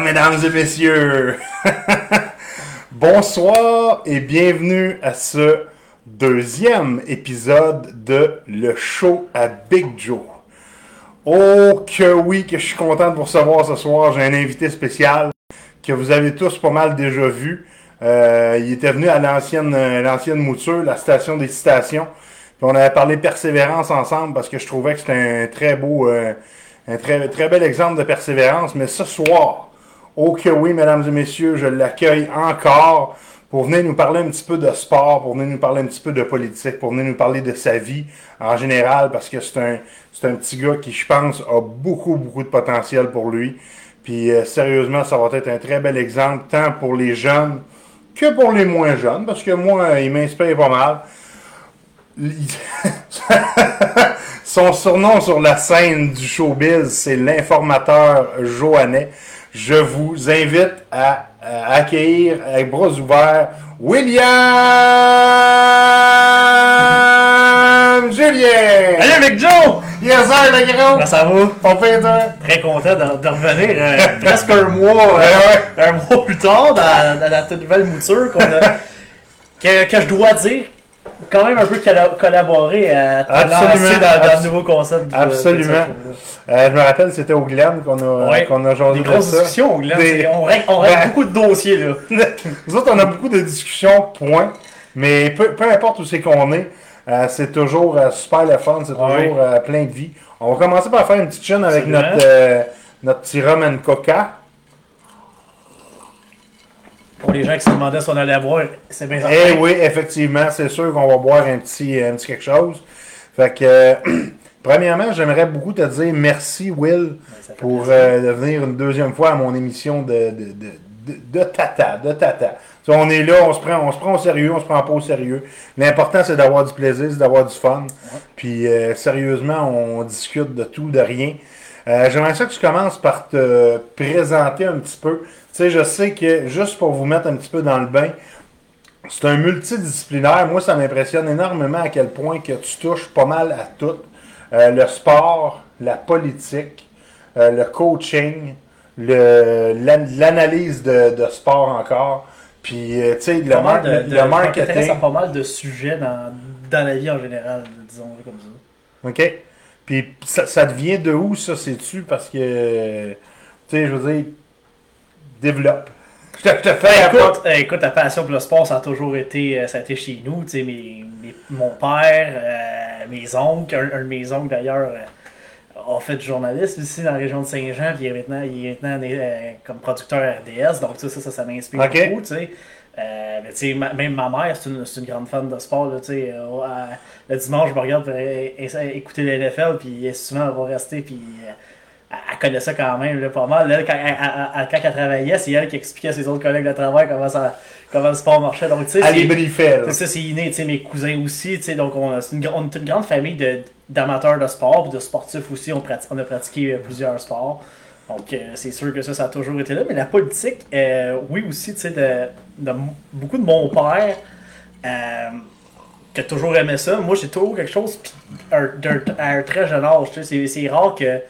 Mesdames et messieurs. Bonsoir et bienvenue à ce deuxième épisode de Le Show à Big Joe. Oh que oui, que je suis content de vous recevoir ce soir. J'ai un invité spécial que vous avez tous pas mal déjà vu. Euh, il était venu à l'ancienne euh, l'ancienne mouture, la station des citations. On avait parlé persévérance ensemble parce que je trouvais que c'était un très beau, euh, un très bel exemple de persévérance. Mais ce soir, oh que oui, mesdames et messieurs, je l'accueille encore pour venir nous parler un petit peu de sport, pour venir nous parler un petit peu de politique, pour venir nous parler de sa vie en général, parce que c'est un, c'est un petit gars qui, je pense, a beaucoup, beaucoup de potentiel pour lui. Puis euh, sérieusement, ça va être un très bel exemple, tant pour les jeunes que pour les moins jeunes, parce que moi, il m'inspire pas mal. Son surnom sur la scène du showbiz, c'est l'informateur Joannet. Je vous invite à, à accueillir avec bras ouverts William Julien! Allez avec Joe! Yes, sir, le gros! Comment ça va? On fait toi? Très content de, de revenir euh, presque un mois, euh, un mois plus tard dans, dans nouvelle mouture qu'on a. Que, que je dois dire, quand même un peu colla- collaboré à, à Absolument, lancer dans, le nouveau concept. du- Absolument. Euh, je me rappelle, c'était au Glen qu'on a, Ouais. qu'on a Des de grosses ça. discussions. Des- c'est- On règle, on règle beaucoup de dossiers, là. Nous autres, on a beaucoup de discussions, point. Mais peu, peu importe où c'est qu'on est, euh, c'est toujours euh, super le fun, c'est toujours euh, plein de vie. On va commencer par faire une petite chaîne avec notre, euh, notre petit rum and coca. Pour les gens qui se demandaient si on allait voir, c'est bien Eh oui, effectivement, c'est sûr qu'on va boire un petit, un petit quelque chose. Fait que, euh, premièrement, j'aimerais beaucoup te dire merci, Will, fait pour euh, de venir une deuxième fois à mon émission de, de, de, de, de tata, de tata. On est là, on se prend, on se prend au sérieux, on se prend pas au sérieux. L'important, c'est d'avoir du plaisir, c'est d'avoir du fun. Puis, euh, sérieusement, on discute de tout, de rien. Euh, J'aimerais ça que tu commences par te présenter un petit peu. Tu sais, je sais que, juste pour vous mettre un petit peu dans le bain, c'est un multidisciplinaire. Moi, ça m'impressionne énormément à quel point que tu touches pas mal à tout. Euh, le sport, la politique, euh, le coaching, l'analyse de, de sport encore. Puis, tu sais, le, mar- de- le de- marketing. à pas mal de sujets dans, dans la vie en général, disons-le comme ça. OK? Puis, ça, ça devient de où, ça, sais-tu? Parce que, tu sais, je veux dire, développe. Je te, fais Ben, écoute, euh, écoute, la passion pour le sport, ça a toujours été, euh, ça a été chez nous. Tu sais, mes, mes- mon père, euh, mes oncles, un, un de mes oncles d'ailleurs, euh, a fait du journalisme ici dans la région de Saint-Jean, puis il est maintenant, il est maintenant euh, comme producteur RDS, donc ça, ça, ça, ça m'inspire beaucoup. Tu sais. Euh, mais tu même ma mère, c'est une, une grande fan de sport. Là, euh, le dimanche, je me regarde pour euh, essayer d'écouter les NFL, puis souvent, elle va rester, puis elle- ça quand même là, pas mal. Là, quand, elle, quand elle travaillait, c'est elle qui expliquait à ses autres collègues de travail comment, ça, comment le sport marchait. Donc, tu sais, ça, c'est inné, mes cousins aussi, donc on, a- c'est une, on est une grande famille d'amateurs de sport, puis de sportifs aussi, on, a pratiqué plusieurs sports. Donc euh, c'est sûr que ça, ça a toujours été là, mais la politique, euh, oui aussi, tu sais, de, beaucoup de mon père, euh, qui a toujours aimé ça. Moi, j'ai toujours quelque chose, à un très jeune âge, tu sais, c'est- c'est rare que, tu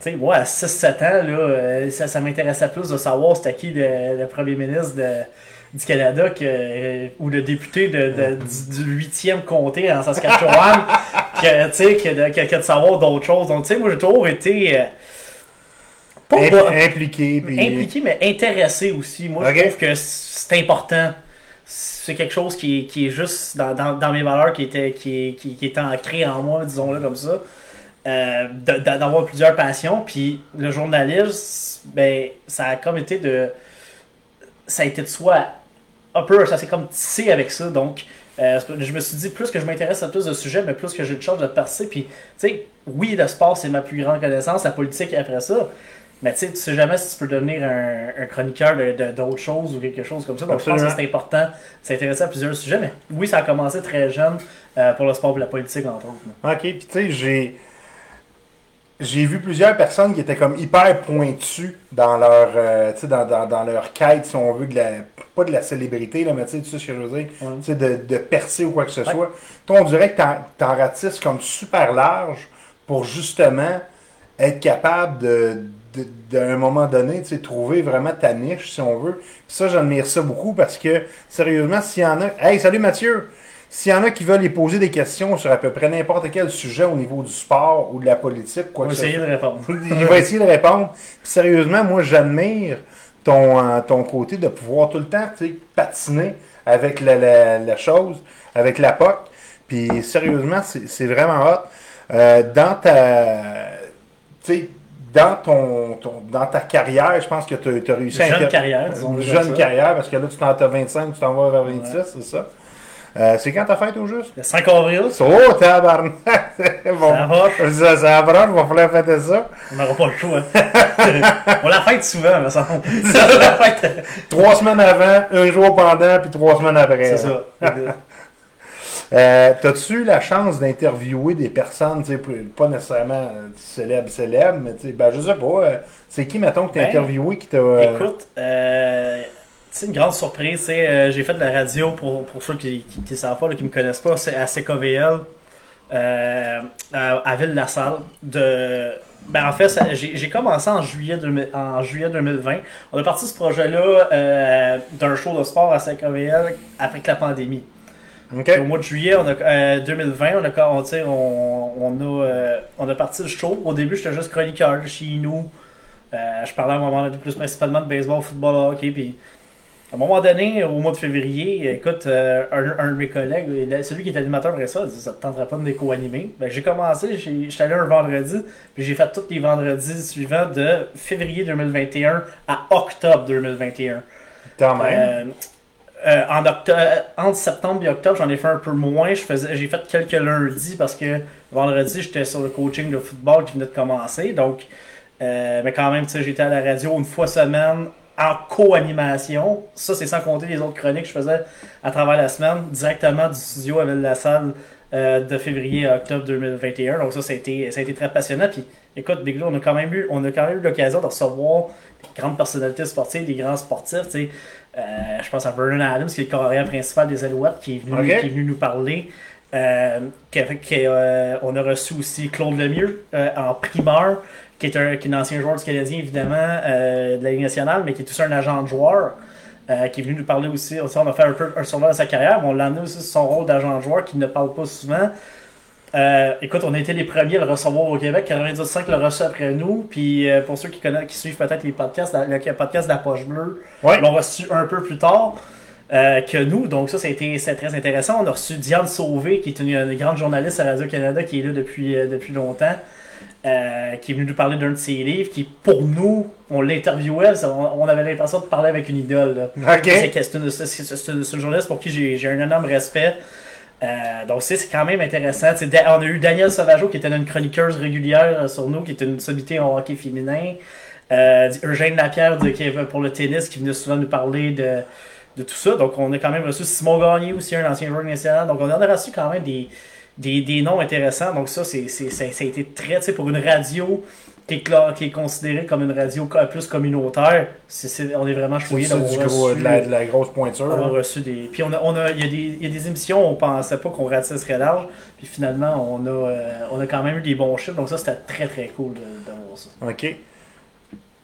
sais, moi, à 6-7 ans, là, euh, ça, ça m'intéressait plus de savoir c'était qui le, le premier ministre de, du Canada que, ou le député de, de- du, du 8e comté en Saskatchewan que, tu sais, que, de, que- que de savoir d'autres choses. Donc, tu sais, moi, j'ai toujours été. euh, pas impliqué. Puis... impliqué, mais intéressé aussi. Moi, je trouve que c'est important. C'est quelque chose qui est, qui est juste dans, dans, dans mes valeurs, qui était, qui est, qui, qui est ancré en moi, disons-le comme ça. Euh, D'avoir plusieurs passions. Puis le journalisme, ben, ça a comme été de. Ça a été de soi un peu, ça s'est comme tissé avec ça. Donc, euh, je me suis dit, plus que je m'intéresse à plus de sujets, mais plus que j'ai de chance de percer. Puis, tu sais, oui, le sport, c'est ma plus grande connaissance, la politique après ça. Mais tu sais, tu sais jamais si tu peux devenir un, un chroniqueur de- de- d'autres choses ou quelque chose comme ça. Donc, je pense que c'est important de s'intéresser à plusieurs sujets. Mais oui, ça a commencé très jeune euh, pour le sport et la politique, entre autres. OK, puis tu sais, j'ai. J'ai vu plusieurs personnes qui étaient comme hyper pointues dans leur, euh, dans, dans, dans leur quête, si on veut, de la, pas de la célébrité, là, mais tu sais, tu sais ce que je veux dire, Ouais. tu sais, de, de percer ou quoi que ce Ouais. soit. Toi, on dirait que t'en, t'en ratisses comme super large pour justement être capable de- d'un moment donné, tu sais, trouver vraiment ta niche, si on veut. Puis ça, j'admire ça beaucoup parce que, sérieusement, s'il y en a... Hey, salut Mathieu! S'il y en a qui veulent y poser des questions sur à peu près n'importe quel sujet au niveau du sport ou de la politique, quoi que va ce essayer de répondre. il va essayer de répondre. Puis sérieusement, moi, j'admire ton, euh, ton côté de pouvoir tout le temps tu sais, patiner avec la, la- la chose, avec la POC. Puis sérieusement, c'est c'est vraiment hot. Euh, dans ta. Tu sais, dans ton, ton- dans ta carrière, je pense que tu as, réussi à Jeune inter- carrière, disons Une jeune ça. carrière, parce que là, tu t'en as 25, tu t'en vas vers 26, c'est ça. Euh, c'est quand ta fête au juste? Le 5 avril, Oh, tabarnak! bon, ça va. ça, ça approche, il va falloir fêter ça. On n'aura pas le choix. on la fête souvent, mais ça. on la fête. Trois semaines avant, un jour pendant, puis trois semaines après. C'est ça. Euh, T'as-tu eu la chance d'interviewer des personnes, pas nécessairement euh, célèbres, célèbres, mais tu ben, je sais pas, euh, c'est qui, mettons, que t'as Ben, interviewé qui t'a... euh, Écoute, c'est une grande surprise. j'ai fait de la radio pour, pour ceux qui ne savent pas, là, qui me connaissent pas, c'est à CKVL, à, à Ville-la-Salle. De... Ben, en fait, j'ai commencé en juillet, 2000 en juillet 2020. On a parti ce projet-là euh, d'un show de sport à CKVL après que la pandémie. Au mois de juillet on a, euh, 2020, on a, on, on, on a, euh, on a parti le show. Au début, j'étais juste chroniqueur chez nous. Euh, je parlais à un moment donné plus principalement de baseball, football, hockey. Puis à un moment donné, au mois de février, écoute, euh, un, un de mes collègues, il- celui qui est animateur après ça, a dit Ça te tenterait pas de les co-animer Ben, J'ai commencé, j'étais allé un vendredi, puis j'ai fait tous les vendredis suivants de février 2021 à octobre 2021. Quand même. Euh, en octobre, entre septembre et octobre, j'en ai fait un peu moins. Je faisais, j'ai fait quelques lundis parce que vendredi, j'étais sur le coaching de football qui venait de commencer. Donc, euh, mais quand même, j'étais à la radio une fois semaine en co-animation. Ça, c'est sans compter les autres chroniques que je faisais à travers la semaine, directement du studio avec la salle euh, de février à octobre 2021. Donc ça, ça a été, ça a été très passionnant. Puis écoute, Big on a quand même eu, on a quand même eu l'occasion de recevoir des grandes personnalités sportives, des grands sportifs. tu sais. Euh, je pense à Vernon Adams, qui est le carrière principal des Alouettes, qui est venu, qui est venu nous parler. Euh, qui qui euh, on a reçu aussi Claude Lemieux en primeur, qui est, un, qui est un ancien joueur du Canadien, évidemment, de la Ligue nationale, mais qui est aussi un agent de joueur, euh, qui est venu nous parler aussi. aussi, on a fait un peu un survol de sa carrière, mais on l'a amené aussi sur son rôle d'agent de joueur, qui ne parle pas souvent. Euh, écoute, on a été les premiers à le recevoir au Québec. 95 l'a reçu après nous. Puis euh, pour ceux qui connaissent, qui suivent peut-être les podcasts, la- le podcast de la Poche Bleue, Ouais. l'ont reçu un peu plus tard euh, que nous. Donc ça, c'est très intéressant. On a reçu Diane Sauvé, qui est une, une grande journaliste à Radio-Canada, qui est là depuis, depuis longtemps. qui est venue nous parler d'un de ses livres, qui pour nous, on l'interviewait, on, on avait l'impression de parler avec une idole. C'est une, une- journaliste pour qui j'ai un énorme respect. Euh, donc c'est quand même intéressant. On a eu Danielle Sauvageau qui était une chroniqueuse régulière euh, sur nous, qui était une sommité en hockey féminin. Euh, Eugène Lapierre de, qui pour le tennis qui venait souvent nous parler de, de tout ça. Donc on a quand même reçu Simon Gagné aussi, un ancien joueur national. Donc on en a reçu quand même des, des, des noms intéressants. Donc ça, c'est, ça, ça a été très, pour une radio qui est, est considérée comme une radio plus communautaire, c'est, c'est- on est vraiment choyé d'avoir du gros, reçu- de, la, de la grosse pointure. on a là. reçu des. Puis on a, on a, il y a des, il y a des émissions où on pensait pas qu'on ratisserait large. Puis finalement, on a, euh, on a quand même eu des bons chiffres. Donc ça, c'était très très cool d'avoir ça. OK.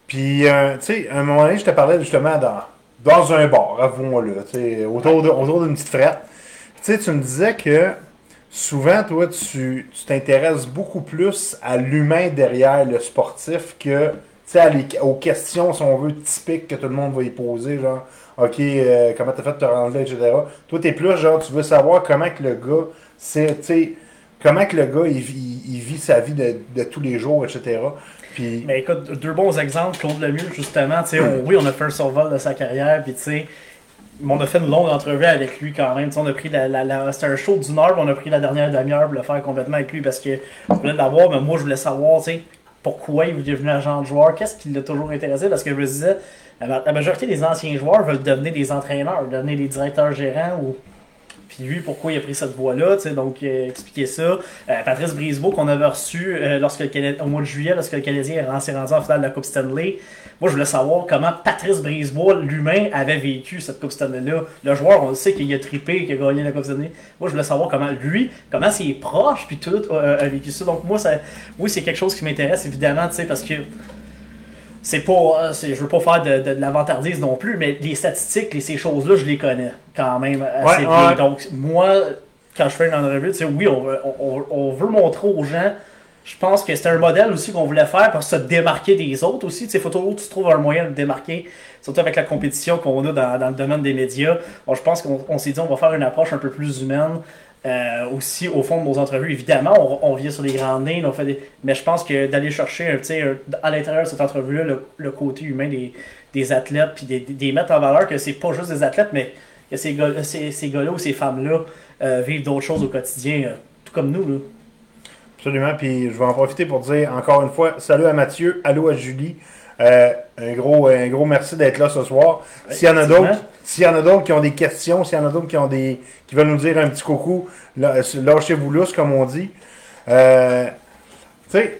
Puis, euh, tu sais, à un moment donné, je te parlais justement dans, dans un bar, avouons-le, tu sais, autour de- autour d'une petite frette. Tu sais, tu me disais que souvent, toi, tu tu t'intéresses beaucoup plus à l'humain derrière le sportif que, tu sais, à les- aux questions, si on veut, typiques que tout le monde va y poser, genre, OK, euh, comment t'as fait de te rendre là, etc. Toi, t'es plus, genre, tu veux savoir comment que le gars, c'est, tu sais, comment que le gars, il, vit- il vit sa vie de, de tous les jours, etc. Puis, Mais écoute, deux bons exemples. Claude Lemieux, justement, tu sais, on- oui, on a fait un survol de sa carrière. Puis tu sais, on a fait une longue entrevue avec lui quand même. On a pris la, la, c'était un show d'une heure, on a pris la dernière demi-heure pour le faire complètement avec lui parce que je voulais l'avoir, mais moi je voulais savoir, pourquoi il est devenu agent de joueur, qu'est-ce qui l'a toujours intéressé, parce que je me disais, la majorité des anciens joueurs veulent devenir des entraîneurs, devenir des directeurs gérants ou. Puis lui, pourquoi il a pris cette voie-là, donc euh, expliquer ça. Patrice Brisebois, qu'on avait reçu euh, lorsque le au mois de juillet, lorsque le Canadien s'est rendu en finale de la Coupe Stanley. Moi, je voulais savoir comment Patrice Brisebois, l'humain, avait vécu cette Coupe Stanley-là. Le joueur, on le sait qu'il a trippé, qu'il a gagné la Coupe Stanley. Moi, je voulais savoir comment lui, comment ses proches, puis tout, a vécu ça. Donc moi, ça, oui, c'est quelque chose qui m'intéresse, évidemment, tu sais, parce que c'est pas. euh, c'est- je veux pas faire de, de, de l'avantardise non plus, mais les statistiques, les, ces choses-là, je les connais quand même assez Ouais, bien. ouais. Donc, moi, quand je fais une entrevue, tu sais, oui, on, veut- on, on- veut montrer aux gens. Je pense que c'était un modèle aussi qu'on voulait faire pour se démarquer des autres aussi. Il faut toujours tu trouves un moyen de démarquer, surtout avec la compétition qu'on a dans, dans le domaine des médias. Bon, je pense qu'on on s'est dit on va faire une approche un peu plus humaine. Euh, aussi au fond de nos entrevues, évidemment, on, on vient sur les grandes lignes, on fait des... mais je pense que d'aller chercher un, à l'intérieur de cette entrevue-là le, côté humain des, des athlètes, puis des, des, mettre en valeur que c'est pas juste des athlètes, mais que ces gars- ces, ces gars-là ou ces femmes-là euh, vivent d'autres choses au quotidien, euh, tout comme nous. Là. Absolument. Puis je vais en profiter pour dire encore une fois salut à Mathieu, allô à Julie. Euh, un, gros, un gros merci d'être là ce soir. S'il y en a d'autres, s'il y en a d'autres qui ont des questions, s'il y en a d'autres qui ont des qui veulent nous dire un petit coucou, là- lâchez-vous lousse, comme on dit. Euh, tu sais,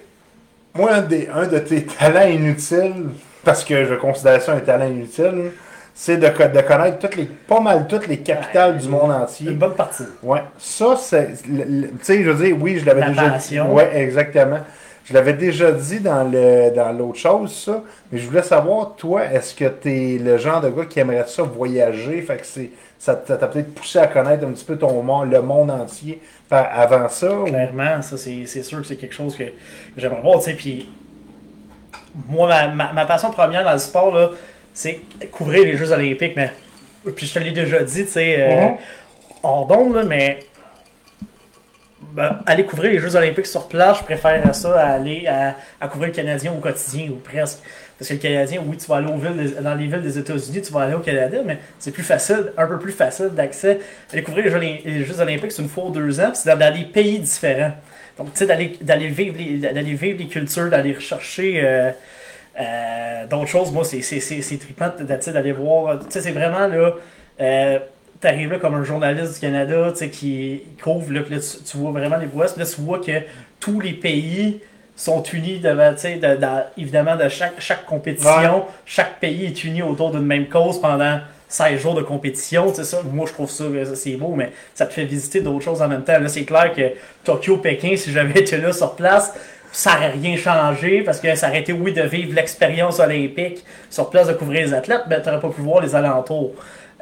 moi, un, des, un de tes talents inutiles, parce que je considère ça un talent inutile, c'est de, de connaître toutes les, pas mal toutes les capitales Ouais. du monde entier. Une bonne partie. Ouais, ça, c'est. Tu sais, je veux dire, oui, je l'avais La déjà passion. dit. Ouais, exactement. Je l'avais déjà dit dans le dans l'autre chose, ça. Mais je voulais savoir, toi, est-ce que tu es le genre de gars qui aimerait ça voyager? Fait que c'est. Ça t'a peut-être poussé à connaître un petit peu ton monde, le monde entier avant ça. ou- Clairement, ça c'est sûr que c'est quelque chose que, j'aimerais voir, tu sais, puis moi, ma, ma, ma passion première dans le sport, c'est couvrir les Jeux Olympiques, mais, puis je te l'ai déjà dit, tu sais, euh, Mhm. hors d'onde, mais ben, aller couvrir les Jeux Olympiques sur place, je préfère ça à aller à, à couvrir le Canadien au quotidien, ou presque. Parce que le Canadien, oui, tu vas aller aux villes des- dans les villes des États-Unis, tu vas aller au Canada, mais c'est plus facile, un peu plus facile d'accès. Aller couvrir les Jeux, les Jeux Olympiques, c'est une fois ou deux ans, c'est dans, dans des pays différents. Donc, tu sais, d'aller vivre, les- d'aller vivre les cultures, d'aller rechercher euh, euh, d'autres choses, moi, c'est trippant d'aller voir. Tu sais, c'est vraiment là. Euh, T'arrives là comme un journaliste du Canada, tu sais, qui couvre, là, puis là, tu, tu vois vraiment les prouesses, puis là, tu vois que tous les pays sont unis devant, tu sais, de- de- évidemment, de chaque, chaque compétition, chaque pays est uni autour d'une même cause pendant 16 jours de compétition, tu sais ça, moi je trouve ça, euh, c'est beau, mais ça te fait visiter d'autres choses en même temps. Là, c'est clair que Tokyo, Pékin, si j'avais été là sur place, ça n'aurait rien changé parce que ça aurait été, oui, de vivre l'expérience olympique sur place, de couvrir les athlètes, mais tu n'aurais pas pu voir les alentours.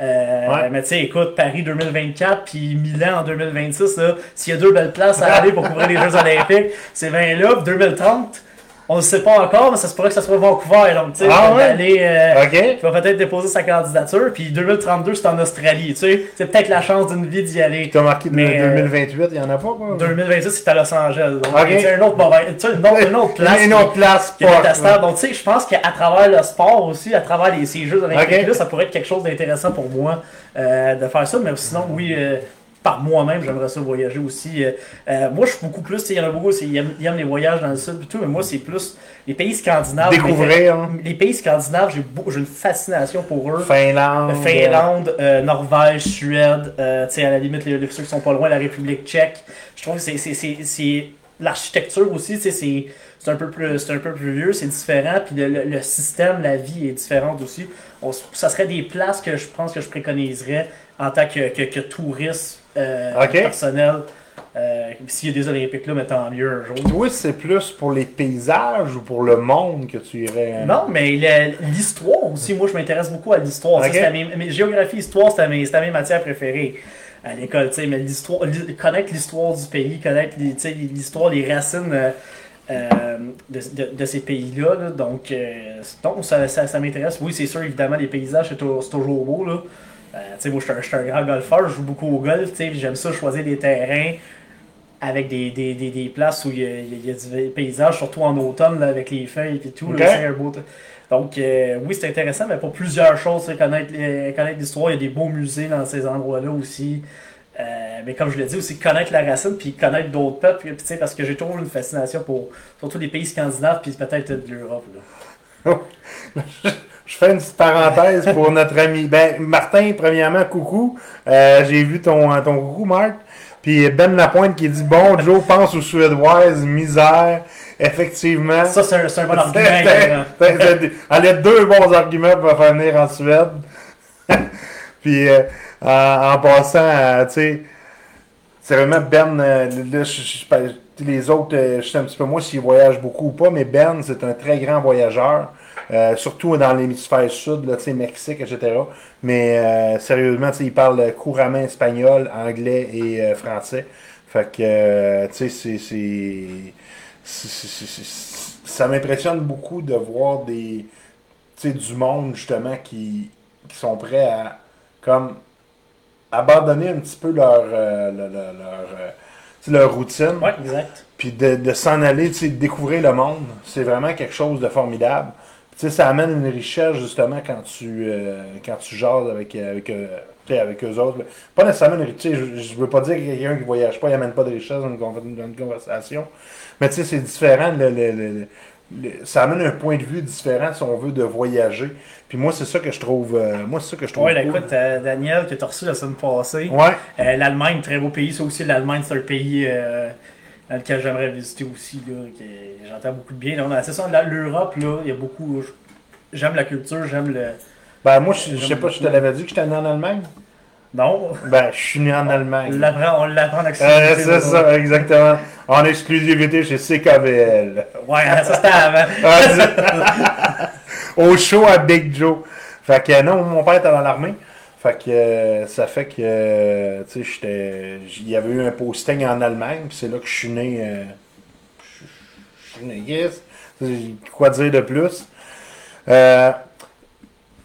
Euh, Ouais. Mais tu sais, écoute, Paris 2024 puis Milan en 2026, là, s'il y a deux belles places à aller pour couvrir les Jeux Olympiques, c'est bien là. Puis 2030, on ne sait pas encore, mais ça se pourrait que ça soit Vancouver. Donc, tu sais, Ah ouais? euh, il va peut-être déposer sa candidature, puis 2032, c'est en Australie, tu sais. C'est peut-être la chance d'une vie d'y aller. Tu as marqué Mais, euh, 2028, il n'y en a pas, quoi? 2026, c'est à Los Angeles. Donc, Ok. tu sais, un autre une autre, une autre place. Une autre place, qui. Donc, tu sais, je pense qu'à travers le sport aussi, à travers les, ces Jeux olympiques, ça pourrait être quelque chose d'intéressant pour moi euh, de faire ça. Mais sinon, oui, euh, par moi-même, j'aimerais ça voyager aussi. Euh, euh, moi, je suis beaucoup plus, il y en a beaucoup, ils aiment, ils aiment les voyages dans le sud et tout, mais moi, c'est plus les pays scandinaves. Découvrir, hein. Les pays scandinaves, j'ai une fascination pour eux. Finlande. Finlande, euh, Norvège, Suède, tu sais, à la limite, les, ceux qui sont pas loin, la République tchèque. Je trouve que c'est- c'est- c'est c'est- l'architecture aussi, tu sais, c'est c'est un, peu plus- c'est un peu plus vieux, c'est différent, puis le, le- le système, la vie est différente aussi. On ça serait des places que je pense que je préconiserais en tant que, que, que touriste euh, personnel. Euh, S'il y a des Olympiques là, mais tant mieux un jour. Toi, c'est plus pour les paysages ou pour le monde que tu irais? Non, mais l'histoire aussi, moi je m'intéresse beaucoup à l'histoire. Géographie, histoire, c'était mes, mes matières préférées à l'école. tu sais, Mais l'histoire, connaître l'histoire du pays, connaître l'histoire, les racines euh, euh, de, de- de ces pays-là. là. Donc, euh, donc ça, ça, ça m'intéresse. Oui, c'est sûr, évidemment, les paysages, c'est tou- c'est toujours beau. Là. Euh, tu sais, moi, je suis un- grand golfeur, je joue beaucoup au golf. tu sais, J'aime ça choisir des terrains avec des, des, des, des places où il y, a, il y a du paysage, surtout en automne, là, avec les feuilles et tout. Ok. là, c'est un beau t- Donc, euh, oui, c'est intéressant, mais pour plusieurs choses, tu sais, connaître, connaître l'histoire, il y a des beaux musées dans ces endroits-là aussi. Euh, mais comme je l'ai dit, aussi connaître la racine, puis connaître d'autres peuples, puis, tu sais, parce que j'ai toujours une fascination pour surtout les pays scandinaves, puis peut-être de l'Europe. là. Je fais une petite parenthèse pour notre ami. Ben, Martin, premièrement, coucou. Euh, J'ai vu ton, ton coucou, Marc. Puis Ben Lapointe qui dit Bon, Joe pense aux Suédoises, misère. Effectivement. Ça, c'est un, bon argument. Elle a deux bons arguments pour faire venir en Suède. Puis euh, en, en passant, euh, tu sais, c'est vraiment Ben, euh, là, je- tu les autres, euh, je sais un petit peu moins s'ils voyagent beaucoup ou pas, mais Ben, c'est un très grand voyageur. euh, surtout dans l'hémisphère sud, là, Mexique, etc. Mais euh, sérieusement, il parle couramment espagnol, anglais et euh, français. Fait que, euh, tu sais, c'est- Ça m'impressionne beaucoup de voir des. Tu sais, du monde, justement, qui, qui sont prêts à. Comme. Abandonner un petit peu leur. euh, leur, leur, leur, euh, routine. Ouais, exact. Puis de, de s'en aller, tu sais, de découvrir le monde, c'est vraiment quelque chose de formidable. Tu sais, ça amène une richesse, justement, quand tu, euh, quand tu jases avec, euh, avec, euh, tu sais, avec eux autres. Pas nécessairement une richesse, je, je veux pas dire que quelqu'un qui voyage pas, il amène pas de richesse dans une, con- dans une conversation. Mais tu sais, c'est différent. le- le- le- le- ça amène un point de vue différent, si on veut, de voyager. Puis moi, c'est ça que je trouve, euh, moi, c'est ça que je trouve Ouais, là, cool. écoute, euh, Daniel, que tu as reçu la semaine passée. Ouais. Euh, L'Allemagne, très beau pays. Ça aussi, l'Allemagne, c'est un pays dans lequel j'aimerais visiter aussi. J'entends beaucoup de bien. C'est ça, l'Europe, là, il y a beaucoup. J'aime la culture, j'aime le. Ben, moi, je, je sais pas, je te l'avais dit que j'étais né en Allemagne? Non, Ben, je suis né en Allemagne. on l'apprend en Euh, exclusivité, c'est ça, exactement. En exclusivité chez CKVL. Ouais, ça c'était avant. Ah, Au show à Big Joe. Fait que non, mon père était dans l'armée. Fait que euh, ça fait que, euh, tu sais, j'étais. Il y avait eu un posting en Allemagne, puis c'est là que je suis né. euh, je je suis né, yes. Quoi dire de plus?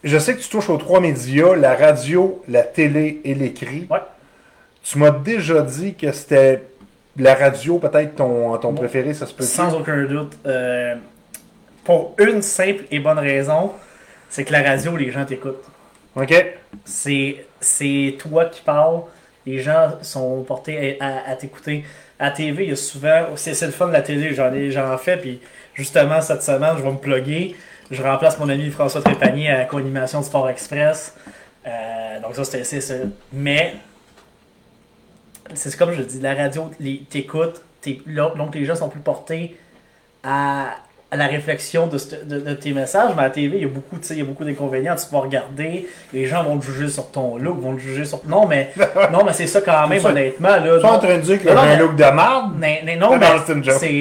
Je sais que tu touches aux trois médias, la radio, la télé et l'écrit. Ouais. Tu m'as déjà dit que c'était la radio, peut-être ton, ton Bon. préféré, ça se peut Sans aucun doute. Euh, pour une simple et bonne raison, c'est que la radio, les gens t'écoutent. OK? C'est c'est toi qui parles. Les gens sont portés à, à- à t'écouter. À TV, il y a souvent. C'est le fun de la télé, j'en ai j'en fais. Puis justement, cette semaine, je vais me plugger. Je remplace mon ami François Trépanier à la co-animation de Sport Express. Euh, donc, ça, c'était. c'est- Mais, c'est comme je dis, la radio, t'écoutes. Donc, les gens sont plus portés à, à la réflexion de, ce- de- de tes messages, mais à la TV, il y a beaucoup, tu sais, il y a beaucoup d'inconvénients. Tu peux regarder, les gens vont te juger sur ton look, vont te juger sur. Non, mais, non, mais c'est ça quand même, honnêtement. Là, Tu es en train de dire que Non, un look de marde? mais, mais non, mais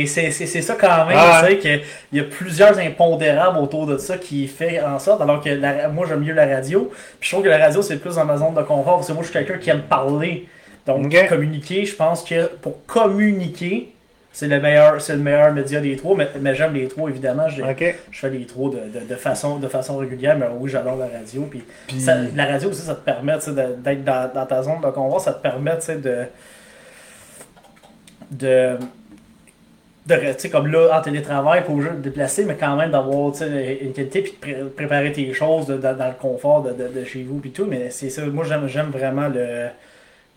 c'est ça quand même. Ah, tu sais, que il y a plusieurs impondérables autour de ça qui fait en sorte, alors que la- moi j'aime mieux la radio. Puis je trouve que la radio c'est plus dans ma zone de confort parce que moi je suis quelqu'un qui aime parler. Donc communiquer, je pense que pour communiquer, c'est le meilleur, c'est le meilleur média des trois. Mais, mais j'aime les trois évidemment. Je, fais les trois de, de, de façon, de façon régulière, mais oui, j'adore la radio. Puis Puis- ça- la radio aussi, ça te permet tu sais, de- d'être dans, dans ta zone de confort, ça te permet tu sais, de. de. de tu sais, comme là, en télétravail, pas obligé de te déplacer, mais quand même d'avoir tu sais, une qualité, puis de pré- préparer tes choses de- dans, dans le confort de, de- de chez vous, puis tout. Mais c'est ça, moi, j'aime j'aime vraiment le,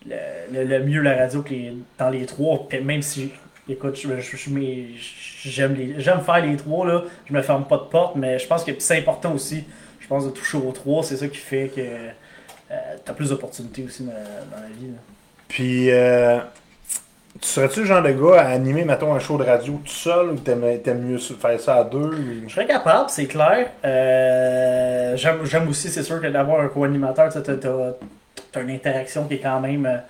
le, le- le mieux la radio que les- dans les trois, puis même si. Écoute, je, je, je- j'aime j'aime faire les trois, là. Je me ferme pas de porte, mais je pense que c'est important aussi, je pense, de toucher aux trois. C'est ça qui fait que tu as plus d'opportunités aussi dans, dans la vie. là. Puis, euh, tu serais-tu le genre de gars à animer, mettons, un show de radio tout seul ou t'aimes t'aimes mieux faire ça à deux? ou- Je serais capable, c'est clair. Euh, J'aime j'aime aussi, c'est sûr, que d'avoir un co-animateur, tu as, une interaction qui est quand même.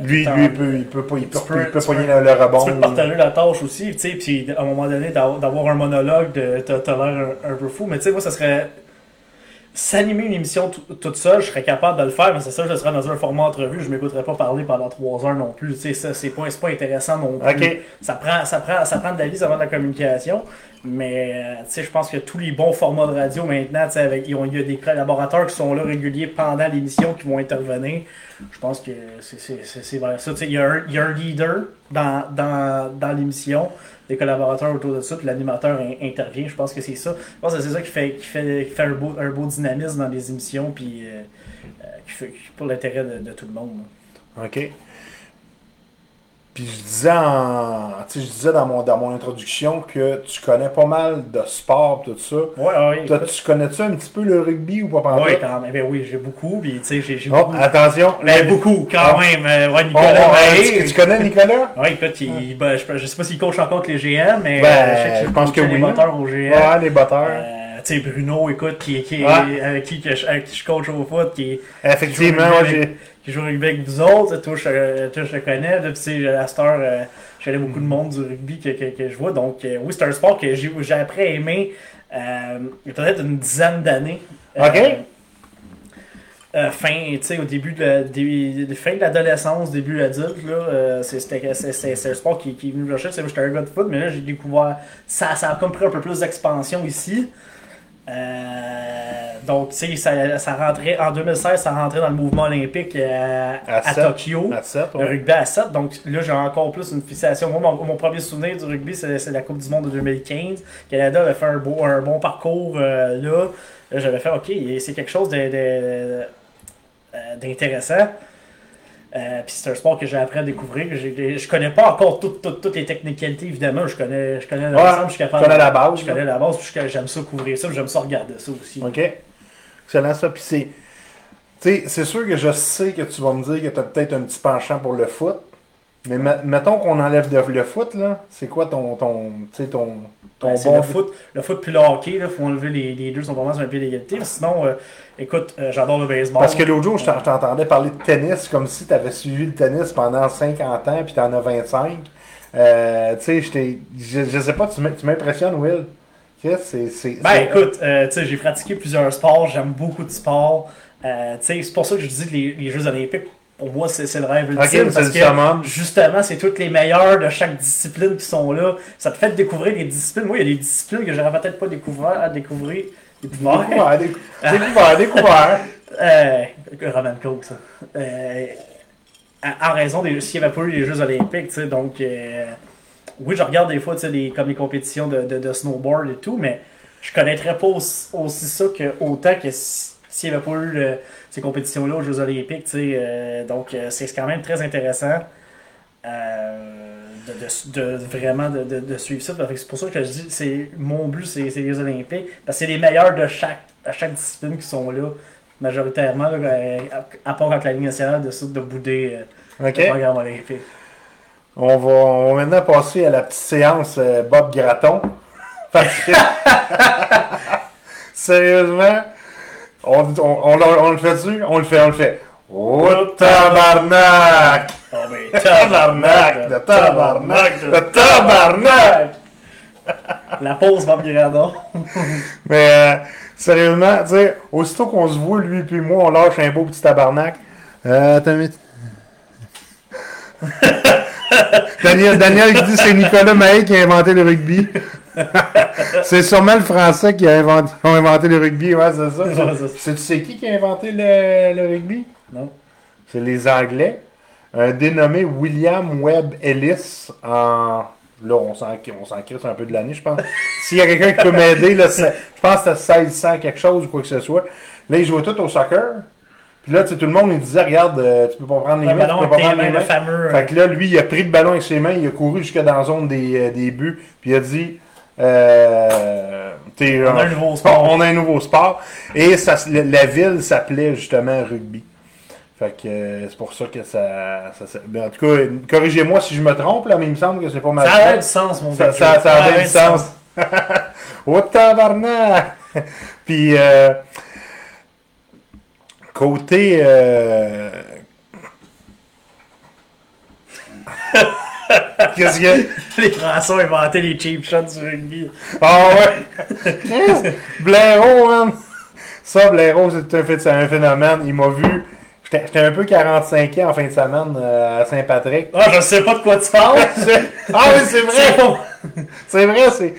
Lui, lui, il peut, il peut pas, il peut, peux- il peut tu pogner peux- le, rebond. Tu peux partager la tâche aussi, tu sais, puis à un moment donné, d'avoir un monologue, t'as l'air un, un peu fou, mais tu sais, moi, ça serait. S'animer une émission tout- toute seule, je serais capable de le faire, mais c'est ça, je serais dans un format entrevue, je m'écouterais pas parler pendant trois heures non plus, tu sais, c'est pas, pas intéressant non plus. Ça prend, ça, prend, ça prend de la vie, ça prend de la communication, mais euh, tu sais, je pense que tous les bons formats de radio maintenant, tu sais, avec, ils ont- il y a des collaborateurs qui sont là réguliers pendant l'émission qui vont intervenir. Je pense que c'est- vers ça. Tu sais, Il y, a un- il y a un leader dans, dans, dans l'émission, des collaborateurs autour de ça, puis l'animateur in- intervient. Je pense que c'est ça. Je pense que c'est ça qui fait, qui fait, qui fait un, beau, un beau dynamisme dans les émissions, puis euh, euh, qui fait, pour l'intérêt de, de tout le monde. OK. Puis je disais, en, tu sais, je disais dans, mon, dans mon introduction que tu connais pas mal de sport tout ça. Ouais, ouais, Toi, écoute. tu connais-tu un petit peu le rugby ou pas pendant Ouais, quand même. Ben oui, j'ai beaucoup, puis tu sais, j'ai Oh, beaucoup. attention. Ben, beaucoup, quand Ah. même. Euh, ouais, Oh, Nicolas oh, Mahé. tu, tu connais Nicolas? Ouais, écoute, il, ben, je, je sais pas s'il coach encore avec les GM, mais Ben, euh, je je pense coachait que les oui. moteurs au GM. Ouais, les batteurs. Euh, sais, Bruno, écoute, qui, qui, Ouais. avec, qui, que je, avec qui je coach au foot, qui, Effectivement, joue avec- qui joue au rugby avec vous autres, toi, je, toi, je te connais, puis tu sais, à cette heure, euh, je connais beaucoup de monde du rugby que, que, que je vois. Donc, euh, oui, c'est un sport que j'ai j'ai après aimé euh, il y a peut-être une dizaine d'années. Euh, Ok. euh, fin, tu sais, au début de, la- fin de l'adolescence, début adulte, là, euh, c'est- c'était c'est- c'est- c'est un sport qui, qui est venu me chercher. J'étais un gars de foot, mais là, j'ai découvert. Ça, ça a comme pris un peu plus d'expansion ici. Euh, donc, tu sais, ça, ça rentrait, en 2016, ça rentrait dans le mouvement olympique euh, À à. Tokyo. À 7, Le rugby à 7, donc là j'ai encore plus une fixation. Moi, mon, mon premier souvenir du rugby, c'est la Coupe du Monde de 2015. Canada avait fait un, beau, un bon parcours euh, là. Là, J'avais fait, ok, c'est quelque chose d'intéressant. Euh, Puis c'est un sport que j'ai appris à découvrir. que Je connais pas encore toutes, toutes, toutes les technicalités, évidemment. Je connais, je connais l'ensemble, je suis Tu capable. connais la base. Je connais la base, puis je- j'aime ça couvrir ça, j'aime ça regarder ça aussi. OK. Excellent ça. Puis c'est. Tu sais, c'est sûr que je sais que tu vas me dire que tu as peut-être un petit penchant pour le foot. Mais me- mettons qu'on enlève le, le foot, là. C'est quoi ton. ton ton. ton Ouais, bon le foot, le foot puis le hockey, il faut enlever les, les deux sont vraiment sur un pied d'égalité. Sinon, euh, écoute, euh, j'adore le baseball. Parce que l'autre jour, je t'en- je t'entendais parler de tennis comme si tu avais suivi le tennis pendant 50 ans puis tu en as 25. Euh, tu sais, je je sais pas, tu m'im- tu m'impressionnes, Will. C'est. c'est- Ben écoute, euh, tu sais, j'ai pratiqué plusieurs sports, j'aime beaucoup de sports. Euh, tu sais, c'est pour ça que je dis que les, les Jeux Olympiques, pour moi, c'est le rêve ultime. c'est parce que summum. justement, c'est toutes les meilleures de chaque discipline qui sont là. Ça te fait découvrir les disciplines. Moi, il y a des disciplines que j'aurais peut-être pas découvert à découvrir. Découvert. Découvert, décou- découvert, découvert. Euh, Roman Coke, ça. Euh, en raison des s'il n'y avait pas eu les Jeux Olympiques, tu sais, donc euh, oui, je regarde des fois, tu sais, les, comme les compétitions de, de, de snowboard et tout, mais je connaîtrais pas aussi, aussi ça que autant que si- s'il n'y avait pas eu le- ces compétitions-là aux Jeux Olympiques, euh, donc euh, c'est quand même très intéressant. euh, de, de- de- vraiment de, de- de suivre ça. C'est pour ça que je dis c'est mon but, c'est les Jeux Olympiques. Parce que c'est les meilleurs de chaque, à chaque discipline qui sont là, majoritairement, là, à, à part quand la Ligue nationale décide de bouder euh, OK. le programme olympique. On va, on va maintenant passer à la petite séance Bob Graton. Parce que, sérieusement, on, on, on, on le fait dessus? On le fait, on le fait. Oh tabarnak! Oh, ben, Tabarnak! De tabarnak! De tabarnak! La pause Bob Gradon. Mais euh, sérieusement, tu sais, aussitôt qu'on se voit, lui puis moi, on lâche un beau petit tabarnak. Euh, attends une minute. Daniel, Daniel qui dit que c'est Nicolas Mahé qui a inventé le rugby. C'est sûrement le français qui a inventé, ont inventé le rugby, ouais, c'est ça. Ouais, c'est Tu sais qui qui a inventé le, le rugby? Non. C'est les Anglais. Un dénommé William Webb Ellis en. Là, on s'en on crisse un peu de l'année, je pense. S'il y a quelqu'un qui peut m'aider, je pense que c'est 1600 quelque chose ou quoi que ce soit. Là, ils jouaient tout au soccer. Puis là, tu sais, tout le monde, il disait, regarde, euh, tu peux pas prendre les Le mains, tu ballon peux pas prendre les mains. fameux. Fait que là, lui, il a pris le ballon avec ses mains, il a couru jusque dans la zone des, euh, des buts, puis il a dit euh, On a euh, un nouveau sport. On a un nouveau sport. Et ça, la, ville s'appelait justement rugby. Fait que euh, c'est pour ça que ça. ça, ça- ben, en tout cas, corrigez-moi si je me trompe, là, mais il me semble que c'est pas mal. Ça a du sens, mon gars. ça, ça a bien du sens. oh tabarnak! Puis, euh, côté. euh, Qu'est-ce que. Les Français ont inventé les cheap shots du rugby. Ah ouais! Blaireau, man! Ça, Blaireau, c'est un, phénomène. Il m'a vu. J'étais un peu 45 ans en fin de semaine euh, à Saint-Patrick. Ah, je sais pas de quoi tu parles. Ah oui, c'est vrai! C'est vrai, c'est.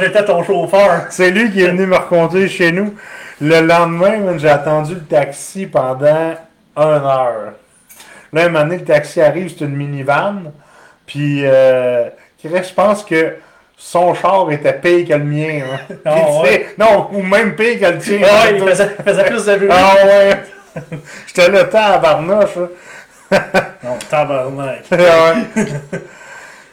J'étais ton chauffeur. C'est lui qui est venu me reconduire chez nous. Le lendemain, j'ai attendu le taxi pendant une heure. Là, un moment donné, le taxi arrive, c'est une minivan. Puis, euh, je pense que son char était pire que le mien. hein. Ah, tu ouais. Non, ou même pire que le tien. Ah, il faisait, plus de bruit. Ah ouais. J'étais le temps à Barnoche. hein. Non, tabarnak. Ouais.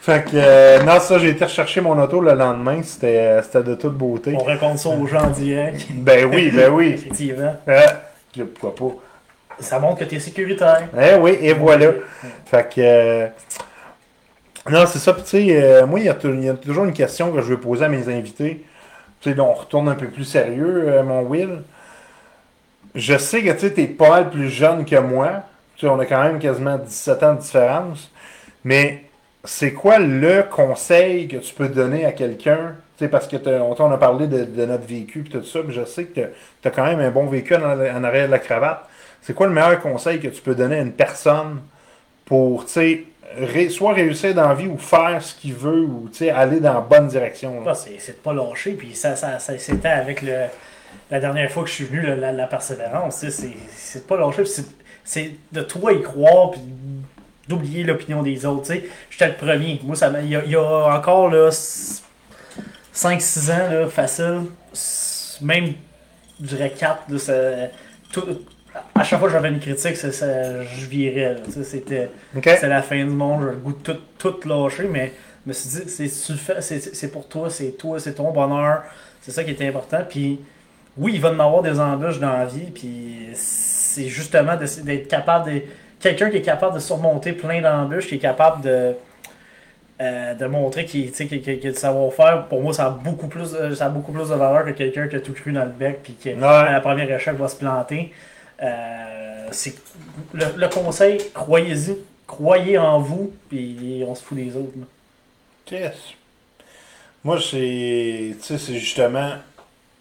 fait que, euh, non, ça, j'ai été rechercher mon auto le lendemain. C'était euh, c'était de toute beauté. On raconte ça aux gens en direct. Ben oui, ben oui. Effectivement. Euh, pourquoi pas. Ça montre que t'es sécuritaire. Eh oui, et voilà. Fait que. Non, c'est ça. Tu sais, euh, moi, il y, a toujours une question que je veux poser à mes invités. Tu sais, on retourne un peu plus sérieux, euh, mon Will. Je sais que tu t'es pas mal plus jeune que moi. Tu sais, on a quand même quasiment 17 ans de différence. Mais c'est quoi le conseil que tu peux donner à quelqu'un? Parce que on, a parlé de, notre vécu et tout ça, puis je sais que tu as quand même un bon vécu en, en arrière de la cravate. C'est quoi le meilleur conseil que tu peux donner à une personne pour, tu sais, soit réussir dans la vie ou faire ce qu'il veut ou, aller dans la bonne direction? Ah, c'est de pas lâcher, puis ça, ça, ça c'était avec le, la dernière fois que je suis venu, la, la persévérance, c'est de pas lâcher, c'est- de toi y croire, puis d'oublier l'opinion des autres. J'étais le premier. Moi, ça il y, a- y a encore, là, 5-6 ans, facile, même, je dirais 4, là, ça, tout- à chaque fois que j'avais une critique, ça- je virais, c'était... C'est la fin du monde, j'ai le goût de tout, tout lâcher, mais je me suis dit, c'est, c'est, c'est pour toi, c'est toi, c'est ton bonheur, c'est ça qui est important. Puis oui, il va en avoir des embûches dans la vie, puis c'est justement de- d'être capable de. Quelqu'un qui est capable de surmonter plein d'embûches, qui est capable de. euh, de montrer qu'il qu'il a du savoir-faire, pour moi, ça a beaucoup plus, de- ça a beaucoup plus de valeur que quelqu'un qui a tout cru dans le bec puis qui, Ouais. à la première échec, va se planter. Euh, c'est le, le conseil, croyez-y, croyez en vous, puis on se fout des autres. Qu'est-ce? Moi, c'est, tu sais, c'est justement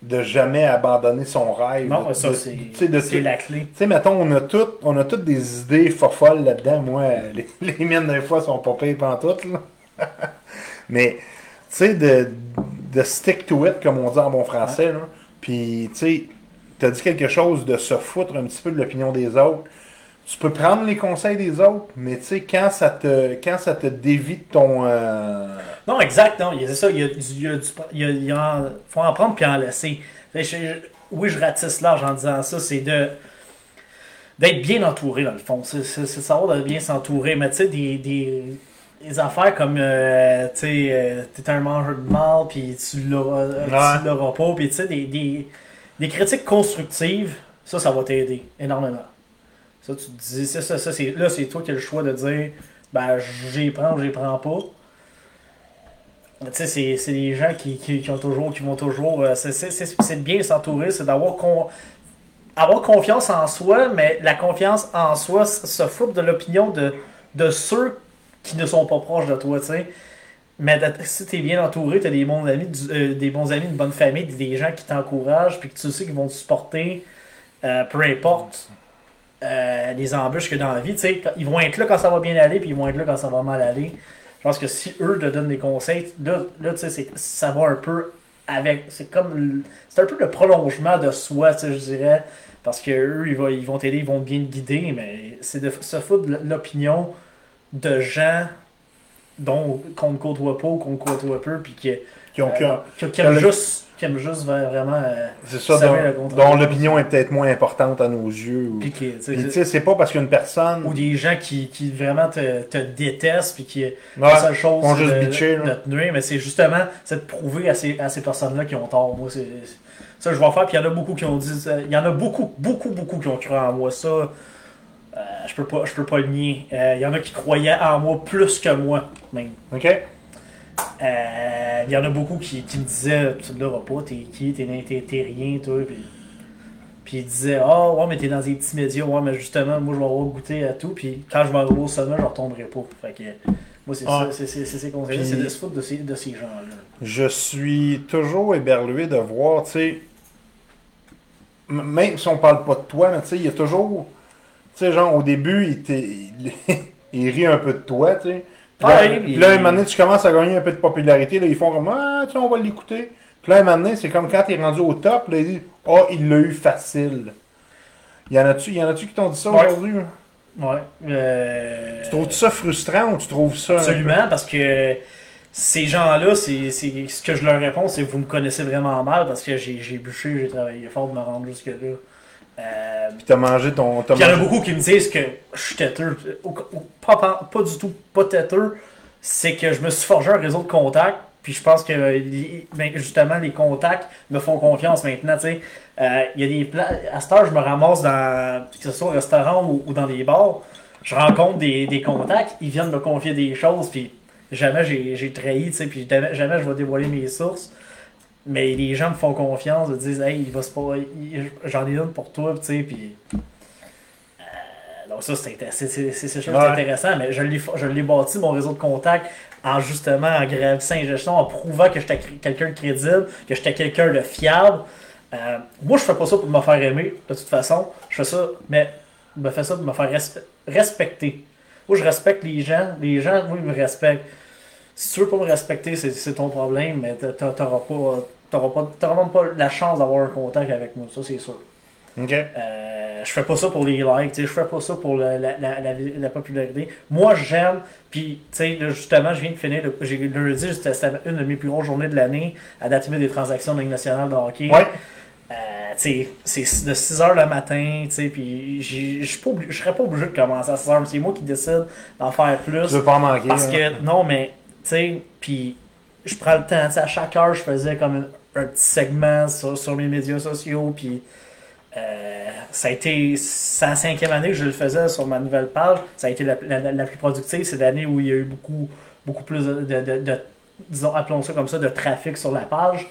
de jamais abandonner son rêve. Non, ça, c'est la clé. Tu sais, mettons, on a toutes, on a toutes des idées folles là-dedans. Moi, les, les miennes, des fois, sont pas payées pantoute, là. Mais, tu sais, de, de stick to it, comme on dit en bon français, là. Puis, tu sais, t'as dit quelque chose de se foutre un petit peu de l'opinion des autres. Tu peux prendre les conseils des autres, mais tu sais, quand ça te, quand ça te dévie de ton... euh, Non, exact, non, a ça, il y a, du- il y a du- il y a- il y en- faut en prendre puis en laisser. Je- oui, je ratisse large en disant ça, c'est de d'être bien entouré dans le fond. C'est c'est- c'est de savoir de bien s'entourer. Mais tu sais, des, des, des affaires comme, euh, tu sais, euh, t'es un mangeur de mal, puis tu l'auras euh, Ouais. tu l'auras pas, puis tu sais, des, des, des critiques constructives, ça, ça va t'aider énormément. Ça, tu te dis, ça, ça, ça, c'est, là, c'est toi qui as le choix de dire, ben, j'y prends ou j'y prends pas. Tu sais, c'est, c'est des gens qui, qui, qui ont toujours, qui vont toujours. euh, c'est, c'est, c'est, de bien s'entourer, c'est d'avoir con- avoir confiance en soi, mais la confiance en soi se fout de l'opinion de, de ceux qui ne sont pas proches de toi, tu sais. Mais si tu es bien entouré, tu as des bons amis, euh, des bons amis, une bonne famille, des- gens qui t'encouragent, puis que tu sais qu'ils vont te supporter, euh, peu importe euh, les embûches que dans la vie, tu sais, quand- ils vont être là quand ça va bien aller, puis ils vont être là quand ça va mal aller. Je pense que si eux te donnent des conseils, là, là tu sais, ça va un peu avec. C'est comme. C'est un peu le prolongement de soi, je dirais. Parce que eux, ils vont ils vont t'aider, ils vont bien te guider, mais c'est de se foutre l'opinion de gens dont qu'on ne côtoie pas ou qu'on côtoie peu, puis qui, qui ont, euh, qui- qui aiment le- juste, qui aiment juste vraiment euh, c'est ça, dont, dont l'opinion est peut-être moins importante à nos yeux. ou- piquer. tu sais. Puis, tu sais, c'est pas parce qu'une personne... ou des gens qui, qui vraiment te, te détestent puis qui Ouais, la seule chose juste de, bitcher, te nuire mais c'est justement c'est de prouver à ces, à ces personnes-là qui ont tort moi c'est ça je vais faire puis il y en a beaucoup qui ont dit il y en a beaucoup beaucoup beaucoup qui ont cru en moi ça euh, je peux pas je peux pas le nier Euh, il y en a qui croyaient en moi plus que moi même OK? Euh, il y en a beaucoup qui, qui me disaient Tu ne l'auras pas, t'es qui, t'es, t'es, t'es rien, toi. Puis, puis ils disaient Ah, ouais, mais t'es dans des petits médias, ouais, mais justement, moi, je vais avoir goûté à tout. Puis quand je vais arriver au sommet, je ne retomberai pas. Fait que, moi, c'est Ah. ça, c'est, c'est, c'est ces conseils Puis- c'est de se foutre de ces, de ces gens-là. Je suis toujours éberlué de voir, tu sais, même si on parle pas de toi, mais tu sais, il y a toujours, sais, genre, au début, il, il, il rit un peu de toi, tu sais. Puis là, Ouais, puis là, il- un moment donné, tu commences à gagner un peu de popularité, là, ils font comme, ah, tu sais, on va l'écouter. Puis là, un moment donné, c'est comme quand t'es rendu au top, là, ils disent, oh, il l'a eu facile. Y en a-tu, y en a-tu qui t'ont dit ça Ouais. aujourd'hui? Ouais. Euh, Tu trouves ça frustrant ou tu trouves ça. Absolument, parce que ces gens-là, c'est, ce que je leur réponds, c'est vous me connaissez vraiment mal parce que j'ai, j'ai bûché, j'ai travaillé fort de me rendre jusque-là. Euh, Puis t'as mangé ton. Puis il y en a beaucoup qui me disent que je suis têteux. Pas, pas, pas du tout, pas têteux. C'est que je me suis forgé un réseau de contacts. Puis je pense que ben, justement, les contacts me font confiance maintenant. Euh, Il y a des pla- À cette heure, je me ramasse dans. Que ce soit au restaurant ou, ou dans des bars. Je rencontre des, des contacts. Ils viennent me confier des choses. Puis jamais j'ai trahi. Puis jamais, jamais je vais dévoiler mes sources. Mais les gens me font confiance, ils disent Hey, il va se pas. J'en ai une pour toi, tu sais. Puis. euh, donc ça, c'est c'est- Ouais. intéressant, mais je l'ai bâti, mon réseau de contacts, en justement en gravissant échelons, en prouvant que j'étais quelqu'un de crédible, que j'étais quelqu'un de fiable. Euh, moi, je fais pas ça pour me faire aimer, de toute façon. Je fais ça, mais je me fais ça pour me faire respe- respecter. Moi, je respecte les gens. Les gens, moi, ils me respectent. Si tu veux pas me respecter, c'est ton problème, mais t'a- t'a- t'auras pas, t'auras pas, t'auras même pas la chance d'avoir un contact avec moi, ça c'est sûr. OK. Euh, je fais pas ça pour les likes, je fais pas ça pour la, la, la, la, la popularité. Moi, j'aime, puis tu sais, justement, je viens de finir, le- j'ai c'était c'était une de mes plus grosses journées de l'année à date limite des transactions de Ligue nationale de hockey. Ouais. Euh, c'est de 6h le matin, puis j'ai- je serais pas obligé de commencer à 6h, mais c'est moi qui décide d'en faire plus. Tu veux pas en manquer. Parce hein. que, non, mais, tu sais, puis je prends le temps, à chaque heure, je faisais comme un, un petit segment sur, sur mes médias sociaux, puis euh, ça a été, la cinquième année que je le faisais sur ma nouvelle page, ça a été la, la- la plus productive, c'est l'année où il y a eu beaucoup, beaucoup plus de, de- de- de- disons, appelons ça comme ça, de trafic sur la page.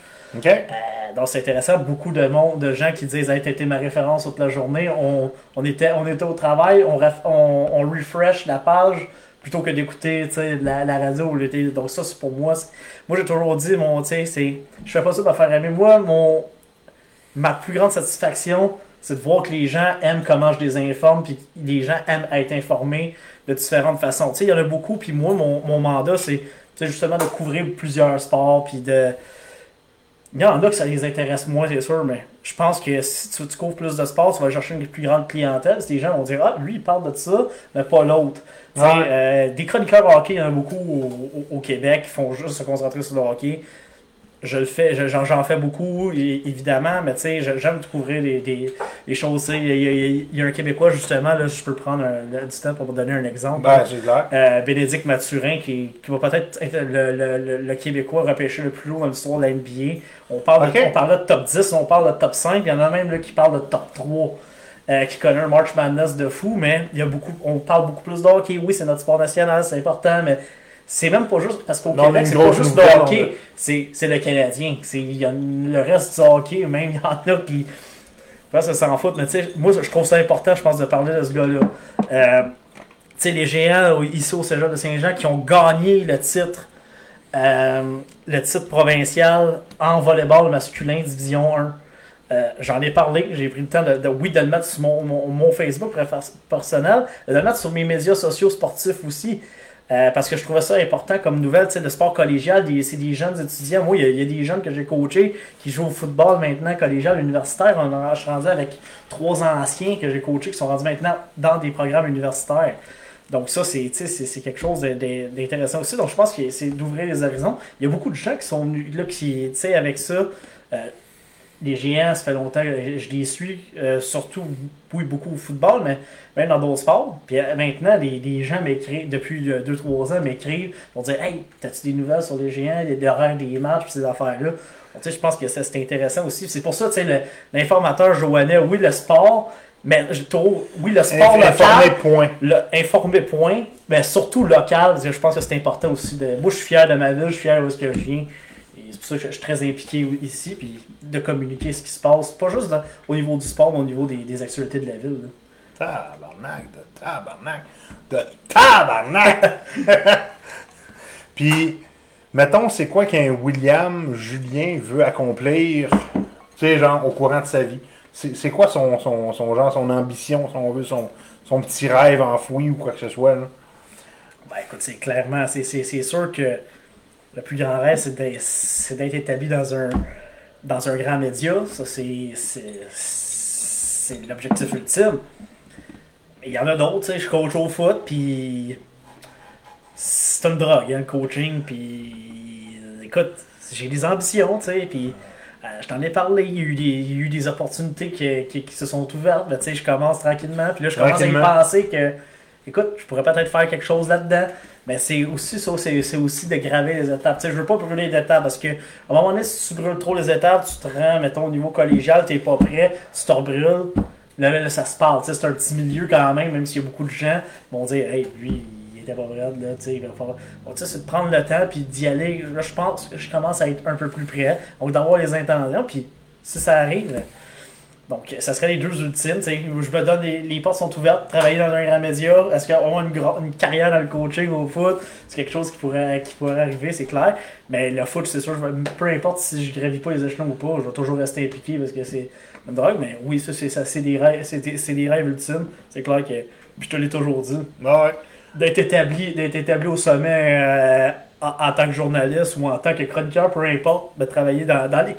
Euh, donc c'est intéressant, beaucoup de monde, de gens qui disent Hey, t'as été ma référence toute la journée. On, on était, on était au travail, on, ref- on, on refresh la page plutôt que d'écouter la, radio ou le. Donc ça c'est pour moi. Moi j'ai toujours dit mon c'est. Je fais pas ça pour faire aimer. Moi, mon ma plus grande satisfaction, c'est de voir que les gens aiment comment je les informe, puis que les gens aiment être informés de différentes façons. Il y en a beaucoup, puis moi, mon, mandat, c'est justement de couvrir plusieurs sports, puis de. Il y en a que ça les intéresse moins, c'est sûr, mais je pense que si tu, tu couvres plus de sports, tu vas chercher une plus grande clientèle. Si les gens vont dire Ah, lui, il parle de ça, mais pas l'autre. Ouais. euh, des chroniqueurs hockey, il y en a beaucoup au, au- au Québec qui font juste se concentrer sur le hockey. Je le fais, je- j'en j'en fais beaucoup, évidemment, mais tu sais, j'aime couvrir les, choses. Il y, a- y y un Québécois, justement, là, je peux prendre un- du temps pour vous donner un exemple. Ben. Euh, Bénédicte Mathurin, qui, qui va peut-être être le, le- le- le Québécois repêché le plus haut dans l'histoire de la NBA. On parle, de- on parlait de top 10, on parle de top 5. Il y en a même là, qui parlent de top 3, euh, qui connaît un March Madness de fou, mais il y a beaucoup, on parle beaucoup plus de hockey. Oui, c'est notre sport national, c'est important, mais c'est même pas juste parce qu'au Québec, c'est pas juste de hockey, c'est c'est le Canadien. C'est- Il y a le reste du hockey, même il y en a qui. Enfin, ça s'en fout, mais tu sais, moi je trouve ça important, je pense, de parler de ce gars-là. Euh, tu sais, les géants ici au Cégep de Saint-Jean qui ont gagné le titre, euh, le titre provincial en volleyball masculin Division 1. Euh, J'en ai parlé, j'ai pris le temps de, le mettre sur mon, mon- mon Facebook personnel, de le mettre sur mes médias sociaux sportifs aussi. Euh, parce que je trouvais ça important comme nouvelle, tu sais, le sport collégial, c'est des jeunes étudiants. Moi, il y, a- des jeunes que j'ai coachés qui jouent au football maintenant, collégial, universitaire. On en- je suis rendu avec trois anciens que j'ai coachés qui sont rendus maintenant dans des programmes universitaires. Donc ça, c'est quelque chose d'intéressant aussi. Donc je pense que c'est d'ouvrir les horizons. Il y a beaucoup de gens qui sont venus là, qui, avec ça, euh, les géants, ça fait longtemps que je les suis, euh, surtout, oui, beaucoup au football, mais même dans d'autres sports. Puis euh, maintenant, les, les gens m'écrivent, depuis 2-3 ans, m'écrivent pour dire Hey, t'as-tu des nouvelles sur les géants, les horaires des matchs, ces affaires-là. Sais, je pense que c'est intéressant aussi. C'est pour ça, tu sais, l'informateur Joannais, oui, le sport, mais je trouve, oui, le sport Informé, local, point. le, informé point, mais surtout local, je pense que c'est important aussi. De, moi, je suis fier de ma ville, je suis fier de où est-ce que je viens. C'est pour ça que je suis très impliqué ici, puis de communiquer ce qui se passe, pas juste dans- au niveau du sport, mais au niveau des, des actualités de la ville. là. Tabarnak, de tabarnak, de tabarnak! Puis, mettons, c'est quoi qu'un William Julien veut accomplir, tu sais, genre, au courant de sa vie? C'est quoi son, son, son genre, son ambition, si on veut, son, son petit rêve enfoui ou quoi que ce soit, là? Ben écoute, c'est clairement, c'est sûr que le plus grand rêve, c'est d'être, établi dans un, dans un grand média. Ça, c'est, l'objectif ultime. Mais il y en a d'autres, tu sais, je coach au foot, puis c'est une drogue, hein, le coaching, puis écoute, j'ai des ambitions, tu sais, puis euh, je t'en ai parlé, il y a eu des, il y a eu des opportunités qui, qui- qui se sont ouvertes, tu sais, je commence tranquillement, puis là, je commence à y penser que, écoute, je pourrais peut-être faire quelque chose là-dedans, mais c'est aussi ça, c'est aussi de graver les étapes. Tu sais, je veux pas brûler les étapes parce que à un moment donné, si tu brûles trop les étapes, tu te rends, mettons, au niveau collégial, t'es pas prêt, tu te rebrûles. Là, là, ça se parle. C'est un petit milieu quand même, même s'il y a beaucoup de gens qui vont dire Hey, lui, il était pas prêt, là, tu sais, il va falloir. Donc, tu sais, c'est de prendre le temps puis d'y aller. Là, je pense que je commence à être un peu plus prêt. Donc, d'avoir les intentions, puis si ça arrive, Donc, ça serait les deux ultimes. tu sais. Je me donne, les, les portes sont ouvertes, travailler dans un grand média. Est-ce qu'avoir une, gra- une carrière dans le coaching au foot, c'est quelque chose qui pourrait, qui pourrait arriver, c'est clair. Mais le foot, c'est sûr, je vais- peu importe si je gravis pas les échelons ou pas, je vais toujours rester impliqué parce que c'est une drogue. Mais oui, ça, c'est ça, c'est des rêves, des, rêves ultimes. C'est clair que, puis je te l'ai toujours dit, Ah ouais. d'être établi, d'être établi au sommet euh, en, en tant que journaliste ou en tant que chroniqueur, peu importe, de travailler dans, dans les.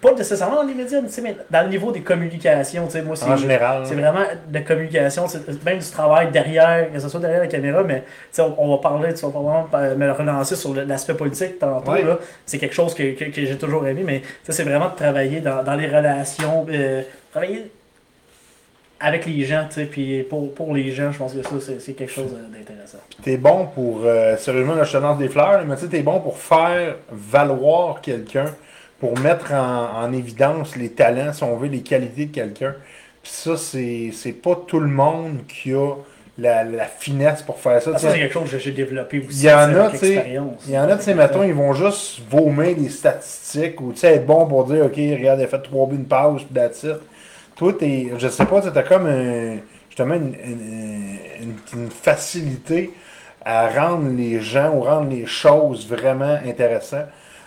Pas nécessairement dans les médias, mais, tu sais, mais dans le niveau des communications. tu sais, Moi, c'est En général. c'est vraiment de communication, c'est même du travail derrière, que ce soit derrière la caméra, mais tu sais, on, on va parler, tu vas probablement me relancer sur l'aspect politique tantôt. Ouais. là. C'est quelque chose que, que, que j'ai toujours aimé, mais c'est vraiment de travailler dans, dans les relations, euh, travailler avec les gens, tu sais, puis pour, pour les gens, je pense que ça, c'est c'est quelque chose d'intéressant. T'es bon pour. euh, sérieusement, là, je te lance des fleurs, mais tu sais, t'es bon pour faire valoir quelqu'un, pour mettre en, en évidence les talents, si on veut, les qualités de quelqu'un. Puis ça, c'est c'est pas tout le monde qui a la, la finesse pour faire ça. Ah, ça, c'est quelque chose que j'ai développé aussi. Il y en a, tu sais. Il y en a, tu sais, mettons, ils vont juste vomir des statistiques ou, tu sais, être bon pour dire, OK, regarde, il a fait trois buts, une pause, puis it. Toi, t'es, je sais pas, tu as comme un- justement une, une- une- une facilité à rendre les gens ou rendre les choses vraiment intéressantes.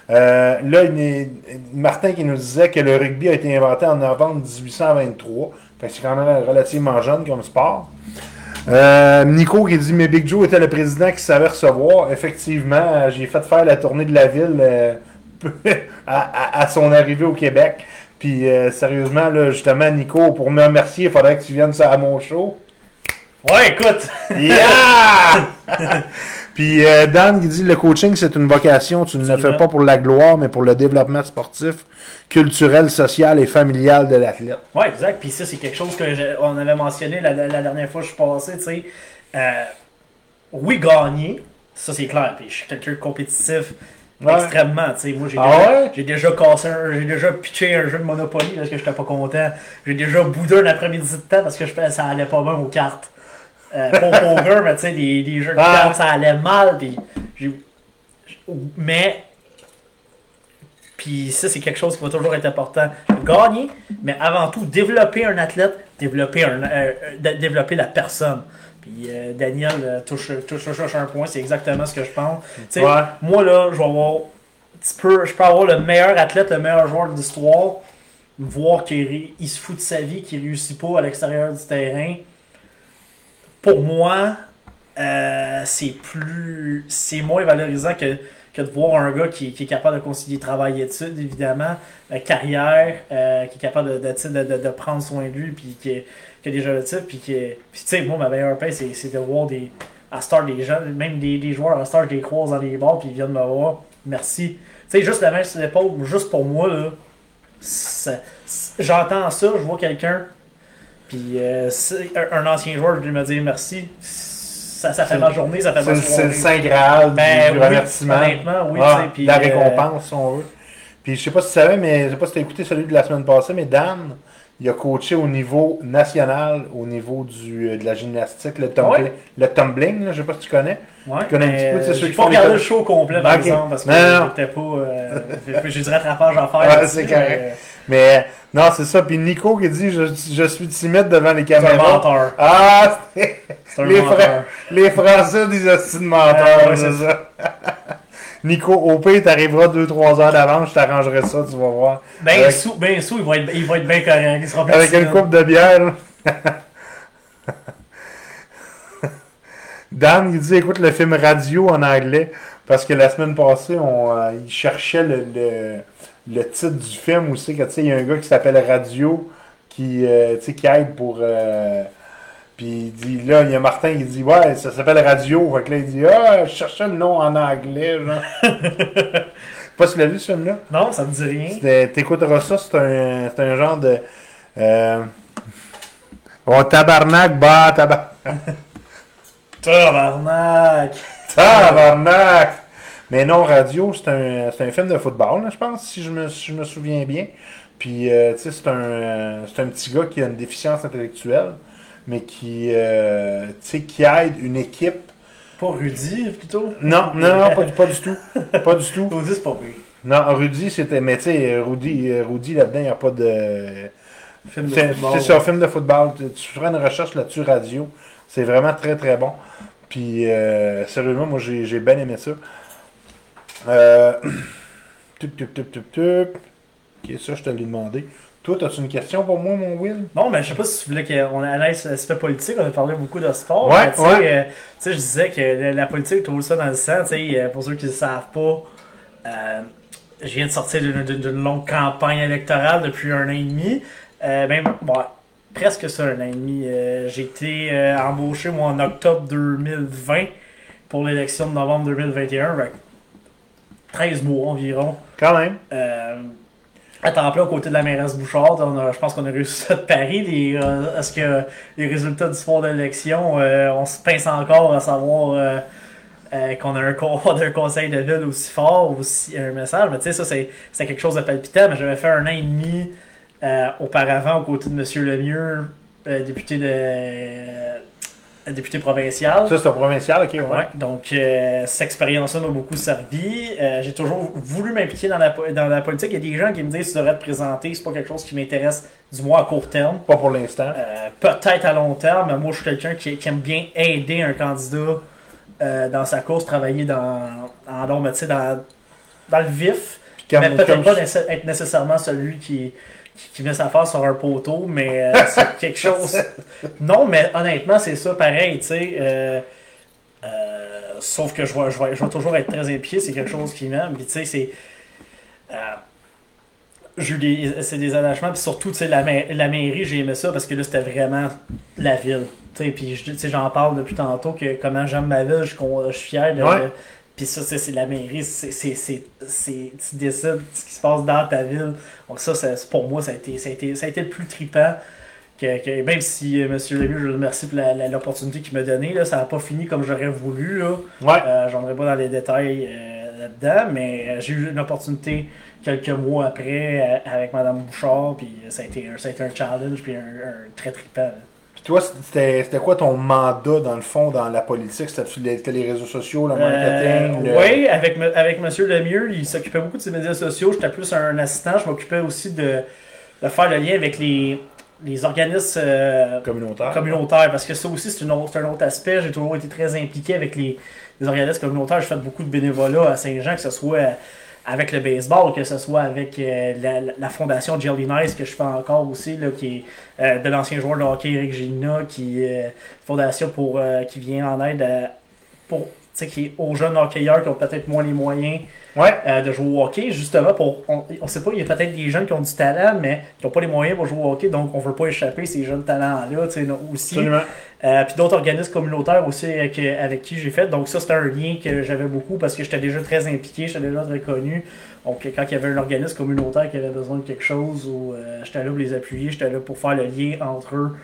Euh, là, il Martin qui nous disait que le rugby a été inventé en novembre 1823. Fait que c'est quand même relativement jeune comme sport. Euh, Nico qui dit Mais Big Joe était le président qui savait recevoir. Effectivement, j'ai fait faire la tournée de la ville euh, à, à- à son arrivée au Québec. Puis sérieusement, là, justement, Nico, pour me remercier, il faudrait que tu viennes à mon show. Ouais, écoute! Yeah! Puis euh, Dan qui dit le coaching c'est une vocation, tu ne le fais pas pour la gloire, mais pour le développement sportif, culturel, social et familial de l'athlète. Ouais, exact. Puis ça, c'est quelque chose que j'ai- on avait mentionné la, dernière fois que je suis passé, tu sais. Euh, oui, gagner, ça c'est clair. Puis je suis quelqu'un de compétitif Ouais. extrêmement, tu sais. Moi, j'ai Ah déjà, ouais? j'ai déjà cassé un, j'ai déjà pitché un jeu de Monopoly parce que j'étais pas content. J'ai déjà boudé un après-midi de temps parce que je, ça allait pas bien aux cartes. Euh, pas au poker, mais tu sais, des, des jeux de Ah. cartes, ça allait mal. Puis mais puis ça, c'est quelque chose qui va toujours être important. Gagner, mais avant tout, développer un athlète, développer, un, euh, euh, dé- développer la personne. Puis euh, Daniel touche, touche, un point, c'est exactement ce que je pense. Ouais. Moi, là, je vais avoir. tu peux- je peux avoir le meilleur athlète, le meilleur joueur de l'histoire, voir qu'il il se fout de sa vie, qu'il réussit pas à l'extérieur du terrain. Pour moi, euh, c'est plus. C'est moins valorisant que, que de voir un gars qui, qui est capable de concilier travail et études, évidemment, euh, carrière, euh, qui est capable de, de, de, de- prendre soin de lui, puis qui, qui a des objectifs, puis qui tu sais, moi, ma meilleure paix, c'est de voir des. À Star, des gens, même des, des joueurs à Star, je les dans les bars, puis ils viennent me voir. Merci. Tu sais, juste la main sur l'épaule, juste pour moi, là. J'entends ça, je vois quelqu'un, puis euh, un, ancien joueur venu me dire merci. Ça, ça fait ma journée, ça fait ma le- c'est le Saint Graal du, Ben du oui, remerciement. honnêtement, oui, Ah, puis, la euh, récompense, si on veut. Puis je sais pas si tu savais, mais je sais pas si tu as écouté celui de la semaine passée, mais Dan, il a coaché au niveau national, au niveau du, euh, de la gymnastique, le, tumbling, Ouais. le tumbling, là, je sais pas si tu connais. Ouais, Tu connais un petit peu, tu sais, ceux qui pas com- le show complet, par exemple, parce que j'étais pas. Euh, j'ai- du rattrapage à faire. Ouais, c'est correct. Mais, non, c'est ça. Puis Nico qui dit je, je suis timide devant les C'est caméras. menteur. Ah, c'est- C'est les, menteur. Fra- les Français disent hosties de menteurs, Ah, ouais, c'est c'est ça. Nico, au pire, t'arriveras 2-3 heures d'avance, je t'arrangerai ça, tu vas voir. Ben Avec- sous, ben sous, il va être, il va être bien correct. Il sera plus Avec une coupe de bière. Dan, il dit écoute le film Radio en anglais parce que la semaine passée, on, euh, il cherchait le, le, le titre du film où c'est que tu sais, il y a un gars qui s'appelle Radio qui, euh, qui aide pour. euh, puis il dit là, il y a Martin qui dit Ouais, ça s'appelle Radio. Fait que là, il dit Ah, je cherchais le nom en anglais. Genre. pas si tu l'as vu ce film-là? Non, ça me dit rien. T'écouteras ça, c'est un, c'est un genre de. Euh, oh, tabarnak, bah, tabarnak. Tabarnak! Tabarnak! Mais non, Radio, c'est un, un film de football, là, je pense, si je me, si je me souviens bien. Puis, euh, tu sais, c'est un, euh, c'est un petit gars qui a une déficience intellectuelle, mais qui, euh, qui aide une équipe. Pas Rudy, plutôt? Non, non, non, pas, du- pas du tout. Pas du tout. Rudy, c'est pas pire. Non, Rudy, c'était. Mais tu sais, Rudy, Rudy là-dedans, il n'y a pas de. Film de C'est football. c'est ça, film de football. Tu, feras une recherche là-dessus, radio. C'est vraiment très très bon. Puis, euh, sérieusement, moi j'ai j'ai bien aimé ça. Euh... tup, tup, tup, tup, tup. Ok, ça, je te l'ai demandé. Toi, as-tu une question pour moi, mon Will? Non, mais je sais pas si tu voulais qu'on allait sur l'aspect politique, on a parlé beaucoup de sport. Ouais, tu sais, ouais. euh, sais, je disais que la, la politique, tout ça dans le sang, tu sais, euh, pour ceux qui ne le savent pas, euh, je viens de sortir d'une- longue campagne électorale depuis un an et demi. Euh, même, bon, presque ça, un an et demi. Euh, J'ai été euh, embauché, moi, en octobre 2020 pour l'élection de novembre 2021. Fait que 13 mois environ. Quand même. Euh, à temps plein aux côtés de la mairesse Bouchard. On a- je pense qu'on a réussi ça de Paris. Les, euh, Est-ce que les résultats du sport de l'élection, euh, on se pince encore à savoir euh, qu'on a, un un conseil de ville aussi fort, aussi un message. Mais tu sais, ça, c'est c'est quelque chose de palpitant. Mais j'avais fait un an et demi auparavant aux côtés de M. Lemieux, député de député provincial. Ça, c'est un provincial, ok, ouais. Ouais, donc euh, cette expérience-là m'a beaucoup servi. Euh, j'ai toujours voulu m'impliquer dans la, po- dans la politique. Il y a des gens qui me disent tu devrais te présenter, c'est pas quelque chose qui m'intéresse, du moins à court terme. Pas pour l'instant. Euh, Peut-être à long terme, mais moi je suis quelqu'un qui, qui aime bien aider un candidat euh, dans sa course, travailler dans, en long, mais tu sais, dans, dans le vif. Puis mais peut-être pas être nécessairement celui qui, met sa face sur un poteau, mais euh, c'est quelque chose. Non, mais honnêtement, c'est ça pareil, tu sais. euh, euh, sauf que je vais, je, vais, je vais toujours être très impliqué, c'est quelque chose qui m'aime. Puis tu sais, c'est. euh, j'ai eu des- c'est des attachements, puis surtout, tu sais, la, ma- la mairie, j'ai aimé ça parce que là, c'était vraiment la ville. Tu sais, puis je- tu sais, j'en parle depuis tantôt que comment j'aime ma ville, je, suis fier de. Ouais. de- puis ça, c'est la mairie, c'est, c'est, c'est, c'est- tu décides ce qui se passe dans ta ville. Donc ça, ça- pour moi, ça a été, ça a été, ça a été le plus trippant. Que, que- même si euh, M. Lemieux, je le remercie pour l'opportunité qu'il m'a donnée, là, ça n'a pas fini comme j'aurais voulu. Là. Ouais. Euh, J'en pas dans les détails euh, là-dedans, mais euh, j'ai eu une opportunité quelques mois après avec Mme Bouchard, puis ça a été un, ça a été un challenge, puis un, un très trippant. là. Puis toi, c'était quoi ton mandat, dans le fond, dans la politique? C'était les, réseaux sociaux, le marketing? le- Oui, avec, avec M. Lemieux, il s'occupait beaucoup de ses médias sociaux. J'étais plus un assistant. Je m'occupais aussi de, de faire le lien avec les, les organismes euh, Communautaire. communautaires, parce que ça aussi, c'est un autre aspect. J'ai toujours été très impliqué avec les, les organismes communautaires. J'ai fait beaucoup de bénévolat à Saint-Jean, que ce soit euh, avec le baseball, que ce soit avec euh, la, fondation Jelly Nice, que je fais encore aussi, là, qui est euh, de l'ancien joueur de hockey Eric Gina, qui est euh, fondation pour, qui vient en aide à- pour, tu sais, qui est aux jeunes hockeyeurs qui ont peut-être moins les moyens Ouais. de jouer au hockey, justement pour. On, on sait pas, il y a peut-être des jeunes qui ont du talent, mais qui n'ont pas les moyens pour jouer au hockey, donc on veut pas échapper ces jeunes talents-là, tu sais, non, aussi. Absolument. Euh, puis d'autres organismes communautaires aussi avec, avec qui j'ai fait. Donc ça, c'était un lien que j'avais beaucoup parce que j'étais déjà très impliqué, j'étais déjà très connu. Donc quand il y avait un organisme communautaire qui avait besoin de quelque chose, ou euh, j'étais là pour les appuyer, j'étais là pour faire le lien entre eux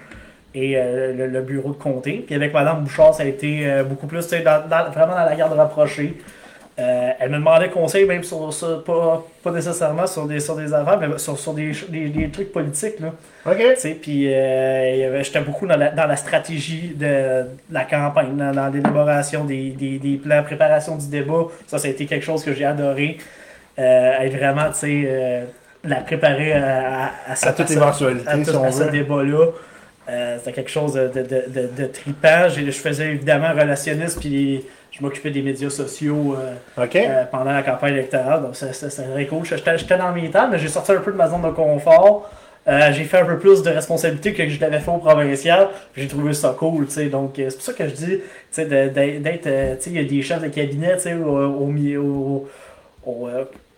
et euh, le, bureau de comté. Puis avec Madame Bouchard, ça a été beaucoup plus, vraiment dans la garde rapprochée. Euh, elle me demandait conseil même sur ça, pas, pas nécessairement sur des, sur des affaires, mais sur, sur des, des, des trucs politiques. Là. OK. Puis euh, j'étais beaucoup dans la, dans la stratégie de, de la campagne, dans, dans l'élaboration des, des, des plans, préparation du débat. Ça, ça a été quelque chose que j'ai adoré. Euh, être vraiment, tu sais, euh, la préparer à, à, à, À toute ce- éventualité, à tout- si on à ce débat-là. C'était quelque chose de, de, de. J'ai- Je faisais évidemment relationniste, puis je m'occupais des médias sociaux. euh, euh, pendant la campagne électorale. Donc, c'était très cool. J'étais dans mes temps, mais j'ai sorti un peu de ma zone de confort. Euh, j'ai fait un peu plus de responsabilités que je l'avais fait au provincial. J'ai trouvé ça cool, tu sais. Donc, euh, c'est pour ça que je dis, tu sais, d'être, euh, tu sais, il y a des chefs de cabinet, tu sais, au, au, au- au,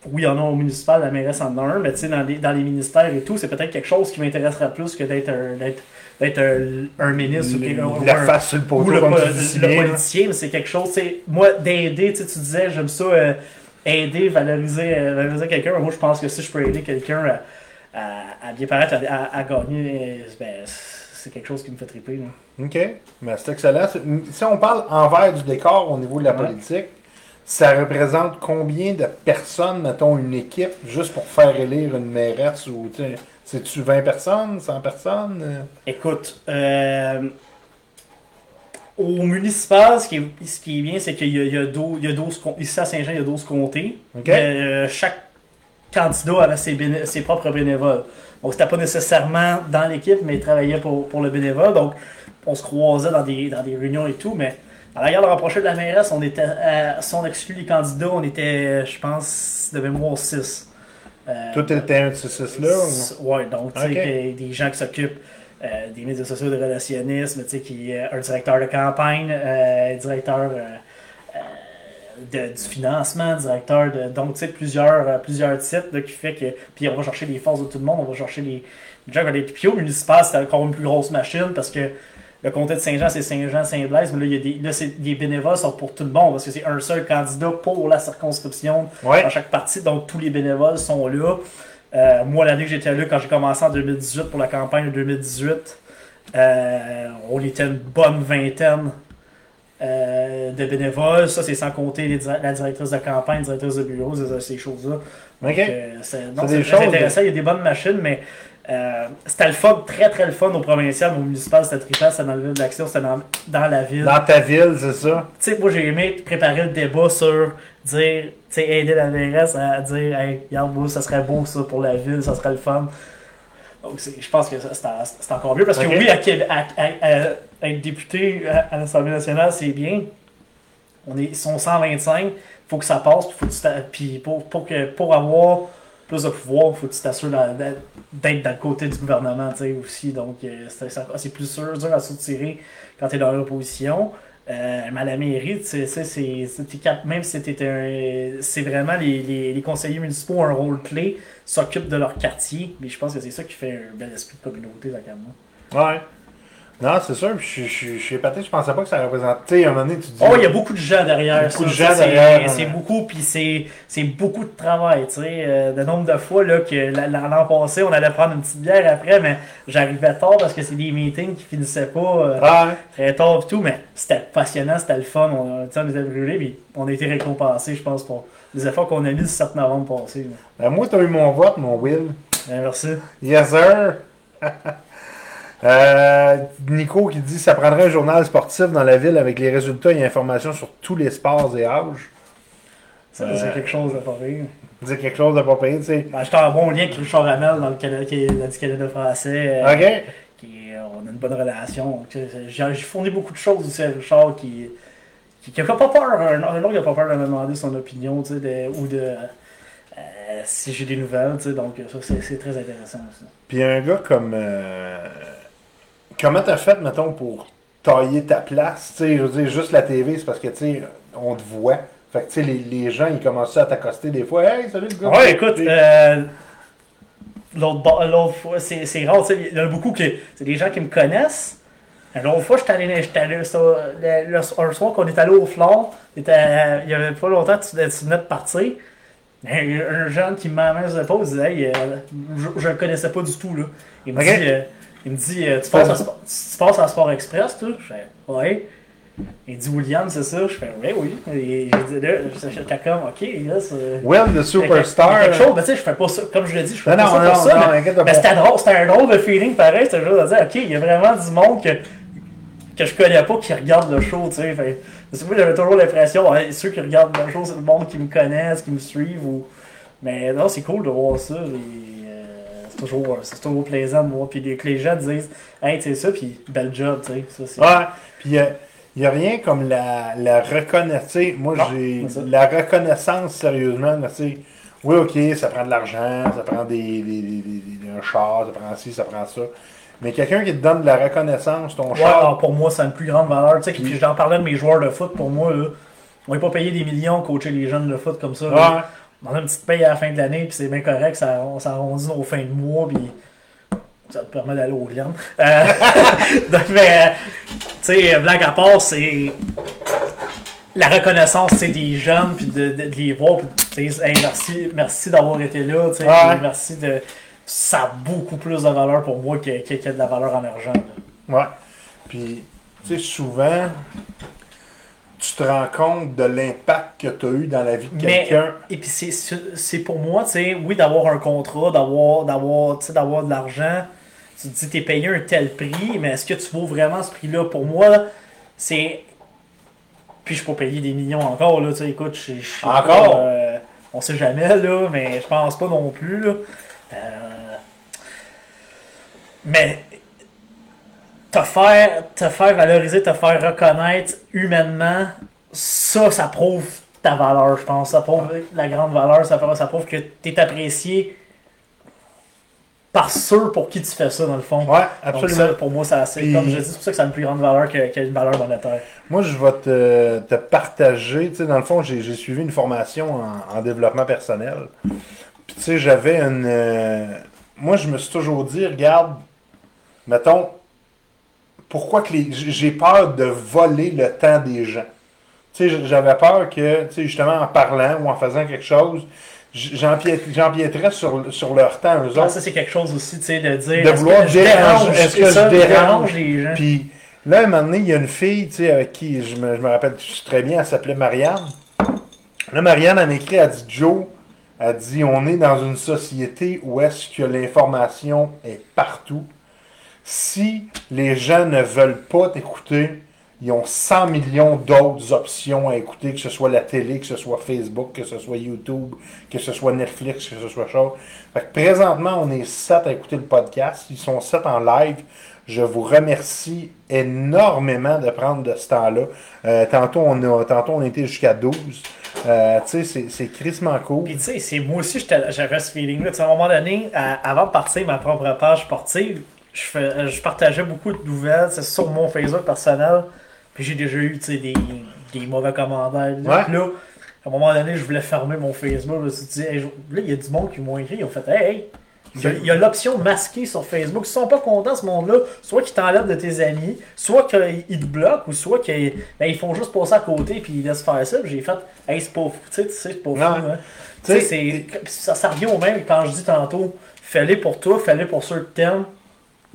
oui, il y en a au municipal, la mairesse en a un, mais tu sais, dans les, dans les ministères et tout, c'est peut-être quelque chose qui m'intéresserait plus que d'être d'être, un, un ministre ou ou la un- face sur le ou le, comme tu politicien, mais c'est quelque chose, moi, d'aider, tu sais, tu disais, j'aime ça, euh, aider, valoriser, euh, valoriser quelqu'un. Moi, je pense que si je peux aider quelqu'un à, à, à bien paraître, à, gagner, euh, ben, c'est quelque chose qui me fait triper. là. OK. Mais c'est excellent. Si on parle envers du décor au niveau de la Ouais. politique, ça représente combien de personnes, mettons, une équipe, juste pour faire élire une mairesse ou, tu sais, c'est-tu 20 personnes, 100 personnes? Écoute, euh, au municipal, ce qui est, ce qui est bien, c'est qu'il y a, il y a 12, il y a 12 com- ici à Saint-Jean, il y a 12 comtés. Euh, chaque candidat avait ses, béné- ses propres bénévoles. Donc, c'était pas nécessairement dans l'équipe, mais il travaillait pour, pour le bénévole. Donc, on se croisait dans des, dans des réunions et tout, mais à la garde rapprochée de la mairesse, on était, euh, si on exclut les candidats, on était, je pense, de mémoire 6. Euh, Toi, t'étais un de ces six-là? ou- S- Ouais, donc, tu sais, des gens qui s'occupent euh, des médias sociaux, de relationnisme, tu sais, qui euh, un directeur de campagne, directeur de- du financement, directeur de. Donc, tu sais, plusieurs, plusieurs titres là, qui fait que. Puis, on va chercher les forces de tout le monde, on va chercher les. les gens qui ont des Puis, au municipal, c'était encore une plus grosse machine parce que. Le comté de Saint-Jean, c'est Saint-Jean-Saint-Blaise, mais là, il y a des, là, c'est- les bénévoles sont pour tout le monde parce que c'est un seul candidat pour la circonscription Ouais. dans chaque partie. Donc, tous les bénévoles sont là. Euh, moi, l'année que j'étais là, quand j'ai commencé en 2018 pour la campagne de 2018, euh, on était une bonne vingtaine euh, de bénévoles. Ça, c'est sans compter les la directrice de campagne, la directrice de bureau, ces, ces choses-là. Ok. Donc, euh, c'est non, C'est c'est des choses- intéressant. Il y a des bonnes machines, mais euh, c'était le fun, très très le fun au provincial. Au municipal, c'était trippant, c'était dans le ville d'action, c'était dans, dans la ville Dans ta ville, c'est ça? tu sais, moi j'ai aimé préparer le débat sur dire, tu sais, aider la mairesse à dire, hey, regarde, moi, ça serait beau ça pour la ville, ça serait le fun. Donc, je pense que c'est en- c'est encore mieux parce que oui, à, être député à, l'Assemblée nationale, c'est bien. On est, ils sont 125, faut que ça passe, puis, faut que tu t'a- puis pour, pour, que, pour avoir plus de pouvoir, faut que tu t'assures d'être le côté du gouvernement, aussi. Donc, euh, c'est c'est- plus sûr, dur à soutirer quand tu es dans l'opposition. Euh, mais à la mairie, tu sais, même si. C'est vraiment les, conseillers municipaux ont un rôle clé, s'occupent de leur quartier. Mais je pense que c'est ça qui fait un bel esprit de communauté, dans le Ouais. Non, c'est sûr, puis je, je, je suis épaté, je pensais pas que ça représentait. Tu à un moment donné, tu dis. Oh, il y a beaucoup de gens derrière. Beaucoup ça, de gens c'est- derrière, C'est beaucoup, puis c'est c'est beaucoup de travail. Tu sais, euh, le nombre de fois là, que la- la- l'an passé, on allait prendre une petite bière après, mais j'arrivais tard parce que c'est des meetings qui finissaient pas euh, Ouais. très tard et tout. Mais c'était passionnant, c'était le fun. On, tu on était brûlés, puis on a été récompensés, je pense, pour les efforts qu'on a mis le 7 novembre passé. Ben, moi, t'as eu mon vote, mon Will. Ben, merci. Yes, sir. Euh, Nico qui dit ça prendrait un journal sportif dans la ville avec les résultats et informations sur tous les sports et âges. Ça, Euh, c'est quelque chose de pas pire. Dire quelque chose de pas tu sais. Ben, J'étais en bon lien avec Richard Hamel dans le Canada, qui est du Canada français. euh, Ok. qui, euh, on a une bonne relation. Euh, J'ai fourni beaucoup de choses aussi à Richard qui, qui, qui a pas peur. Un, un autre qui a pas peur de me demander son opinion tu sais, de- ou de euh, si j'ai des nouvelles. tu sais, Donc ça, c'est c'est très intéressant aussi. Puis un gars comme. Euh, comment t'as fait, mettons, pour tailler ta place? Tu sais, je veux dire, juste la TV, c'est parce que, tu sais, on te voit. Fait que, tu sais, les, les gens, ils commencent à t'accoster des fois. Hey, salut le gars! Ouais, écoute, euh, l'autre fois, c'est c'est rare, tu sais, il y en a beaucoup qui. C'est des gens qui me connaissent. L'autre fois, j'étais allé, allé le- le- un soir qu'on est allé au euh, il y avait pas longtemps, tu, tu venais de partir. Un, un jeune qui m'a mis les épaules, il disait, Hey, euh, je, je le connaissais pas du tout, là. Il me dit, euh, il me dit euh, tu, passes à, Sport- tu passes à Sport Express, toi? Je fais, ouais. Il dit, William, c'est ça? Je fais, ouais, oui. Et je dis, là, j'étais comme, ok, là, c'est. Will, the superstar. quelque chose, mais tu sais, je fais pas ça, comme je l'ai dit, je fais Non, pas non, ça non, pour ça. non, mais- inquiète mais c'était drôle, c'était un drôle de feeling pareil, c'était juste de dire, ok, il y a vraiment du monde que, que je connais pas qui regarde le show, tu sais. Fait- Parce que moi, j'avais toujours l'impression, ceux qui regardent le show, c'est le monde qui me connaissent, qui me suivent. Ou... Mais non, c'est cool de voir ça. et, toujours, c'est toujours plaisant de voir. Puis que les gens disent, hey, tu sais ça, puis bel job, tu sais. Ça, Ouais, puis il n'y a rien comme la, la reconnaissance. Moi, j'ai la reconnaissance, sérieusement. tu sais. Oui, ok, ça prend de l'argent, ça prend des, des, des- des- un char, ça prend ci, ça prend ça. Mais quelqu'un qui te donne de la reconnaissance, ton Ouais, char. alors, pour moi, c'est une plus grande valeur. Tu sais, puis j'en parlais de mes joueurs de foot, pour moi, là, on n'est pas payé des millions coacher les jeunes de foot comme ça. Ouais. On a une petite paye à la fin de l'année, puis c'est bien correct, ça, on s'arrondit nos fins de mois, puis ça te permet d'aller au Glen. Euh, donc, mais, euh, tu sais, blague à part, c'est la reconnaissance des jeunes, puis de, de- de les voir, puis tu sais, hey, merci, merci d'avoir été là, tu sais, Ouais. merci de. Ça a beaucoup plus de valeur pour moi que, que, que de la valeur en argent. là. Ouais. Puis, tu sais, souvent, tu te rends compte de l'impact que tu as eu dans la vie de quelqu'un. Et puis c'est- pour moi, tu sais, oui, d'avoir un contrat, d'avoir d'avoir de l'argent. Tu te dis, t'es payé un tel prix, mais est-ce que tu vaux vraiment ce prix-là? Pour moi, c'est. Puis je pas payé des millions encore, là, tu sais, écoute, je suis Encore? euh, On sait jamais, là, mais je pense pas non plus. Là. Euh, Mais te faire, te faire valoriser, te faire reconnaître humainement, ça, ça prouve ta valeur, je pense. Ça prouve la grande valeur, ça prouve, ça prouve que tu es apprécié par ceux pour qui tu fais ça, dans le fond. Ouais, Donc absolument. ça, pour moi, ça, c'est comme je dis, c'est pour ça que ça a une plus grande valeur qu'une valeur monétaire. Moi, je vais te, te partager. Tu sais, dans le fond, j'ai j'ai suivi une formation en, en développement personnel. Puis, tu sais, j'avais une. euh, moi, je me suis toujours dit, regarde, mettons, pourquoi que les. J'ai peur de voler le temps des gens. Tu sais, j'avais peur que, tu sais, justement, en parlant ou en faisant quelque chose, j'empiéterais sur, sur leur temps, eux Ah, autres. ça, c'est quelque chose aussi, tu sais, de dire. De vouloir déranger- dérange, est-ce que je dérange? les gens? Puis là, un moment donné, il y a une fille, tu sais, avec qui je me, je me rappelle très bien, elle s'appelait Marianne. Là, Marianne, elle m'écrit, elle dit Joe, elle dit on est dans une société où est-ce que l'information est partout. Si les gens ne veulent pas t'écouter, ils ont 100 millions d'autres options à écouter, que ce soit la télé, que ce soit Facebook, que ce soit YouTube, que ce soit Netflix, que ce soit chose. Fait que présentement, on est 7 à écouter le podcast. Ils sont 7 en live. Je vous remercie énormément de prendre de ce temps-là. Euh, tantôt, on a, tantôt, on était jusqu'à 12. Euh, tu sais, c'est- crissement cool. Puis tu sais, moi aussi j'avais ce feeling-là. À un moment donné, avant de partir ma propre page sportive, je, fais- je partageais beaucoup de nouvelles sur mon Facebook personnel. Puis j'ai déjà eu des, des mauvais commentaires. Là, Ouais. Puis là, à un moment donné, je voulais fermer mon Facebook. Hey, là, il y a du monde qui m'ont écrit. Ils ont fait, hey, hey, il y a- l'option masquée sur Facebook. S'ils sont pas contents, ce monde-là, soit qu'ils t'enlèvent de tes amis, soit qu'ils te bloquent, ou soit qu'ils ben, ils font juste passer à côté puis ils laissent faire ça. Puis j'ai fait, hey, c'est pas fou. Tu sais, c'est pas fou. Hein. Tu sais, ça, ça revient au même quand je dis tantôt, fais-le pour toi, fais-le pour ceux que t'aimes,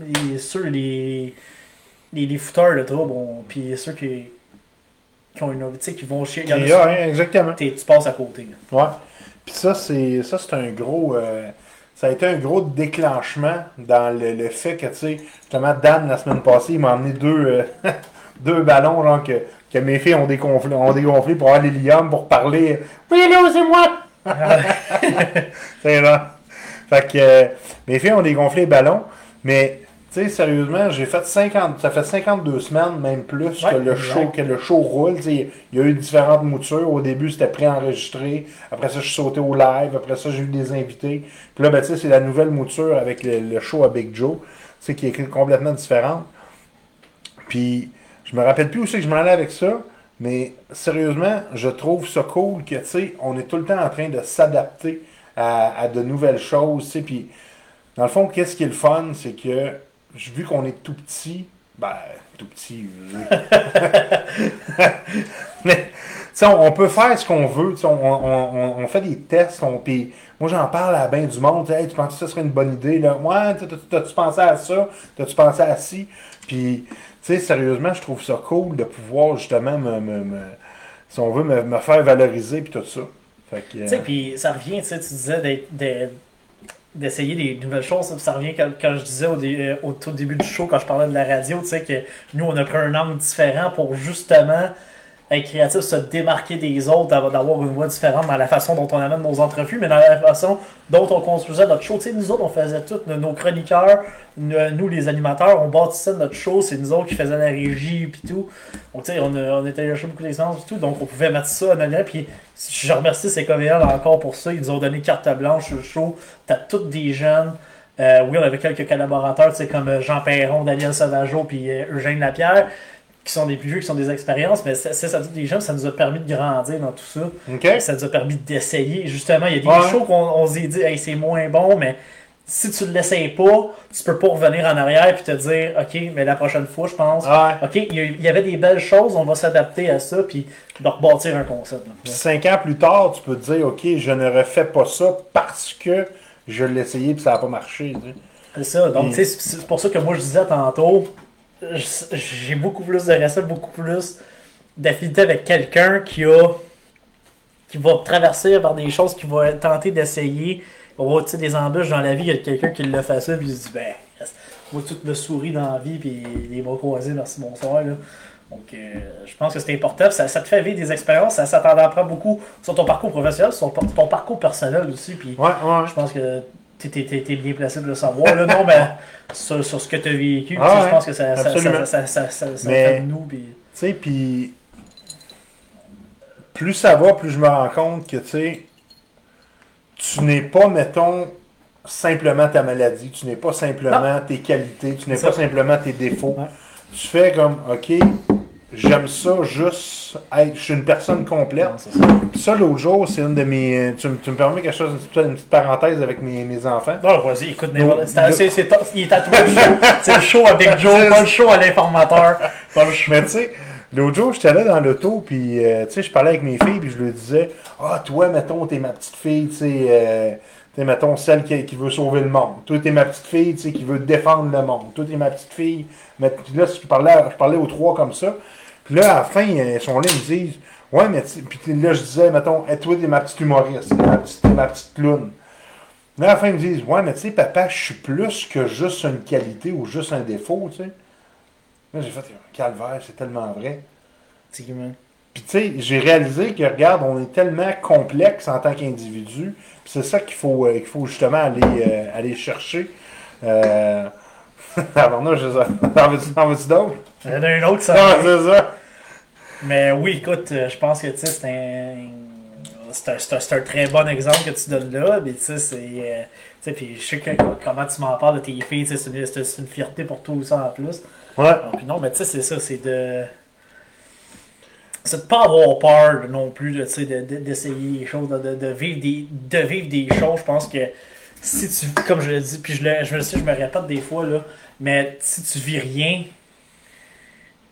et ceux, les, les, les fouteurs de trouble, on- puis ceux qui, qui ont une sais, qui vont chier. exactement. tu passes à côté. là. Ouais. Puis ça, c'est ça, c'est un gros. euh, ça a été un gros déclenchement dans le, le fait que, tu sais, justement, Dan, la semaine passée, il m'a emmené deux, euh, deux ballons, genre, que, que mes filles ont dégonflé, ont dégonflé pour avoir l'hélium, pour parler. Oui, là, c'est moi! c'est là. Fait que euh, mes filles ont dégonflé les ballons, mais. Tu sais, sérieusement, j'ai fait 50, ça fait 52 semaines, même plus, Ouais, que le exact. show que le show roule. Il y a eu différentes moutures. Au début, c'était préenregistré. Après ça, je suis sauté au live. Après ça, j'ai eu des invités. Puis là, ben, tu sais, c'est la nouvelle mouture avec le, le show à Big Joe, qui est complètement différente. Puis, je me rappelle plus où c'est que je m'en allais avec ça. Mais sérieusement, je trouve ça cool que, tu sais, on est tout le temps en train de s'adapter à, à de nouvelles choses, tu sais. Puis, dans le fond, qu'est-ce qui est le fun, c'est que, vu qu'on est tout petit, ben, tout petit, mais, tu sais, on, on peut faire ce qu'on veut, tu sais, on, on- on- on fait des tests, on, puis moi j'en parle à bien du monde, Hey, tu penses que ça serait une bonne idée, là? Ouais, t'as- t'as- t'as-tu pensé à ça? T'as-tu pensé à ci? Puis, tu sais, sérieusement, je trouve ça cool de pouvoir justement me, me- me- si on veut, me, me faire valoriser, puis tout ça. Tu sais, euh, puis ça revient, tu sais, tu disais d'être- d'essayer des nouvelles choses. Ça revient quand, je disais au, dé- euh, au tout début du show, quand je parlais de la radio, tu sais, que nous, on a pris un angle différent pour justement être créatif, se démarquer des autres, d'avoir une voix différente dans la façon dont on amène nos entrevues, mais dans la façon dont on construisait notre show. Tu sais, nous autres, on faisait tout, nos- chroniqueurs, nous, les animateurs, on bâtissait notre show, c'est nous autres qui faisaient la régie puis tout. Donc, tu sais, on, on était chercher beaucoup d'expérience et tout, donc on pouvait mettre ça en arrière. Puis, je remercie CKVL encore pour ça. Ils nous ont donné carte blanche sur le show. T'as toutes des jeunes. Euh, oui, on avait quelques collaborateurs, tu sais, comme Jean Perron, Daniel Sauvageau, puis euh, Eugène Lapierre, qui sont des plus vieux, qui sont des expériences, mais ça, tous des jeunes, ça nous a permis de grandir dans tout ça. Ça nous a permis d'essayer. Justement, il y a des Ouais. shows qu'on on s'est dit, hey, c'est moins bon, mais si tu ne l'essayes pas, tu peux pas revenir en arrière et te dire, OK, mais la prochaine fois, je pense, Ouais. OK, il y, avait des belles choses, on va s'adapter à ça, puis de rebâtir un concept. Puis cinq ans plus tard, tu peux te dire, OK, je ne refais pas ça parce que je l'ai essayé et ça n'a pas marché. C'est ça. Donc, tu sais, c'est pour ça que moi, je disais tantôt, j'ai beaucoup plus de respect, beaucoup plus d'affinité avec quelqu'un qui a qui va traverser par des choses, qui va tenter d'essayer. On tu sais, des embûches dans la vie, il y a quelqu'un qui le fait ça, puis il se dit, ben, moi, tout me sourit dans la vie, puis les bras croisés, merci, bonsoir. Là. Donc, euh, je pense que c'est important. Ça, ça te fait vivre des expériences. Ça, ça t'en apprend beaucoup sur ton parcours professionnel, sur ton, ton parcours personnel aussi. Puis, Ouais, ouais. je pense que tu es, bien placé de le savoir. Là, non, mais sur, sur ce que tu as vécu, Ah je pense que ça, ça, absolument. ça, ça, ça, ça, ça Mais- fait de nous. Puis, Tu sais, puis plus ça va, plus je me rends compte que, tu sais, tu n'es pas, mettons, simplement ta maladie, tu n'es pas simplement tes qualités, tu n'es pas simplement tes défauts. Ouais. Tu fais comme, OK, j'aime ça juste être, je suis une personne complète. non, ça. Puis ça, l'autre jour, c'est une de mes. Tu, me- tu me permets quelque chose, une petite, une petite parenthèse avec mes, mes enfants. Bon, vas-y, écoute, Non, c'est- c'est- il est le show. C'est le show avec Joe, pas le show à l'informateur. Pas le show. Mais tu sais, l'autre jour, j'étais là dans l'auto, puis euh, tu sais, je parlais avec mes filles, puis je leur disais Ah, toi, mettons, t'es ma petite fille, tu sais, euh, t'es, mettons, celle qui, qui veut sauver le monde. Toi, t'es ma petite fille, tu sais, qui veut défendre le monde. Toi, t'es ma petite fille. Mais puis là, je parlais, je parlais aux trois comme ça. Puis là, à la fin, ils sont là, ils me disent Ouais, mais tu- puis là, je disais, mettons, Eh, toi, t'es ma petite humoriste, ma petite, ma petite clown. Là, à la fin, ils me disent Ouais, mais tu sais, papa, je suis plus que juste une qualité ou juste un défaut, tu sais. Là, j'ai fait Calvaire, c'est tellement vrai. Puis tu sais, j'ai réalisé que, regarde, on est tellement complexe en tant qu'individu. C'est ça qu'il faut, euh, qu'il faut justement aller, euh, aller chercher. Euh... Non, je T'en veux-tu t'en veux-tu d'autres? Il y en a un autre, ça. Non, c'est ça. Mais oui, écoute, euh, je pense que tu sais, c'est un. C'est un, un- un très bon exemple que tu donnes là, mais tu sais, c'est. euh, tu sais, puis je sais que, comment tu m'en parles de tes filles, sais, c'est une, une fierté pour toi aussi en plus. Ouais. Non, mais tu sais, c'est ça, c'est de. C'est de pas avoir peur non plus, de, tu sais, de- de- d'essayer les choses, de, vivre des, de vivre des choses. Je pense que si tu. Comme je le dis, puis je, le, je, me sais, je me répète des fois, là, mais si tu vis rien,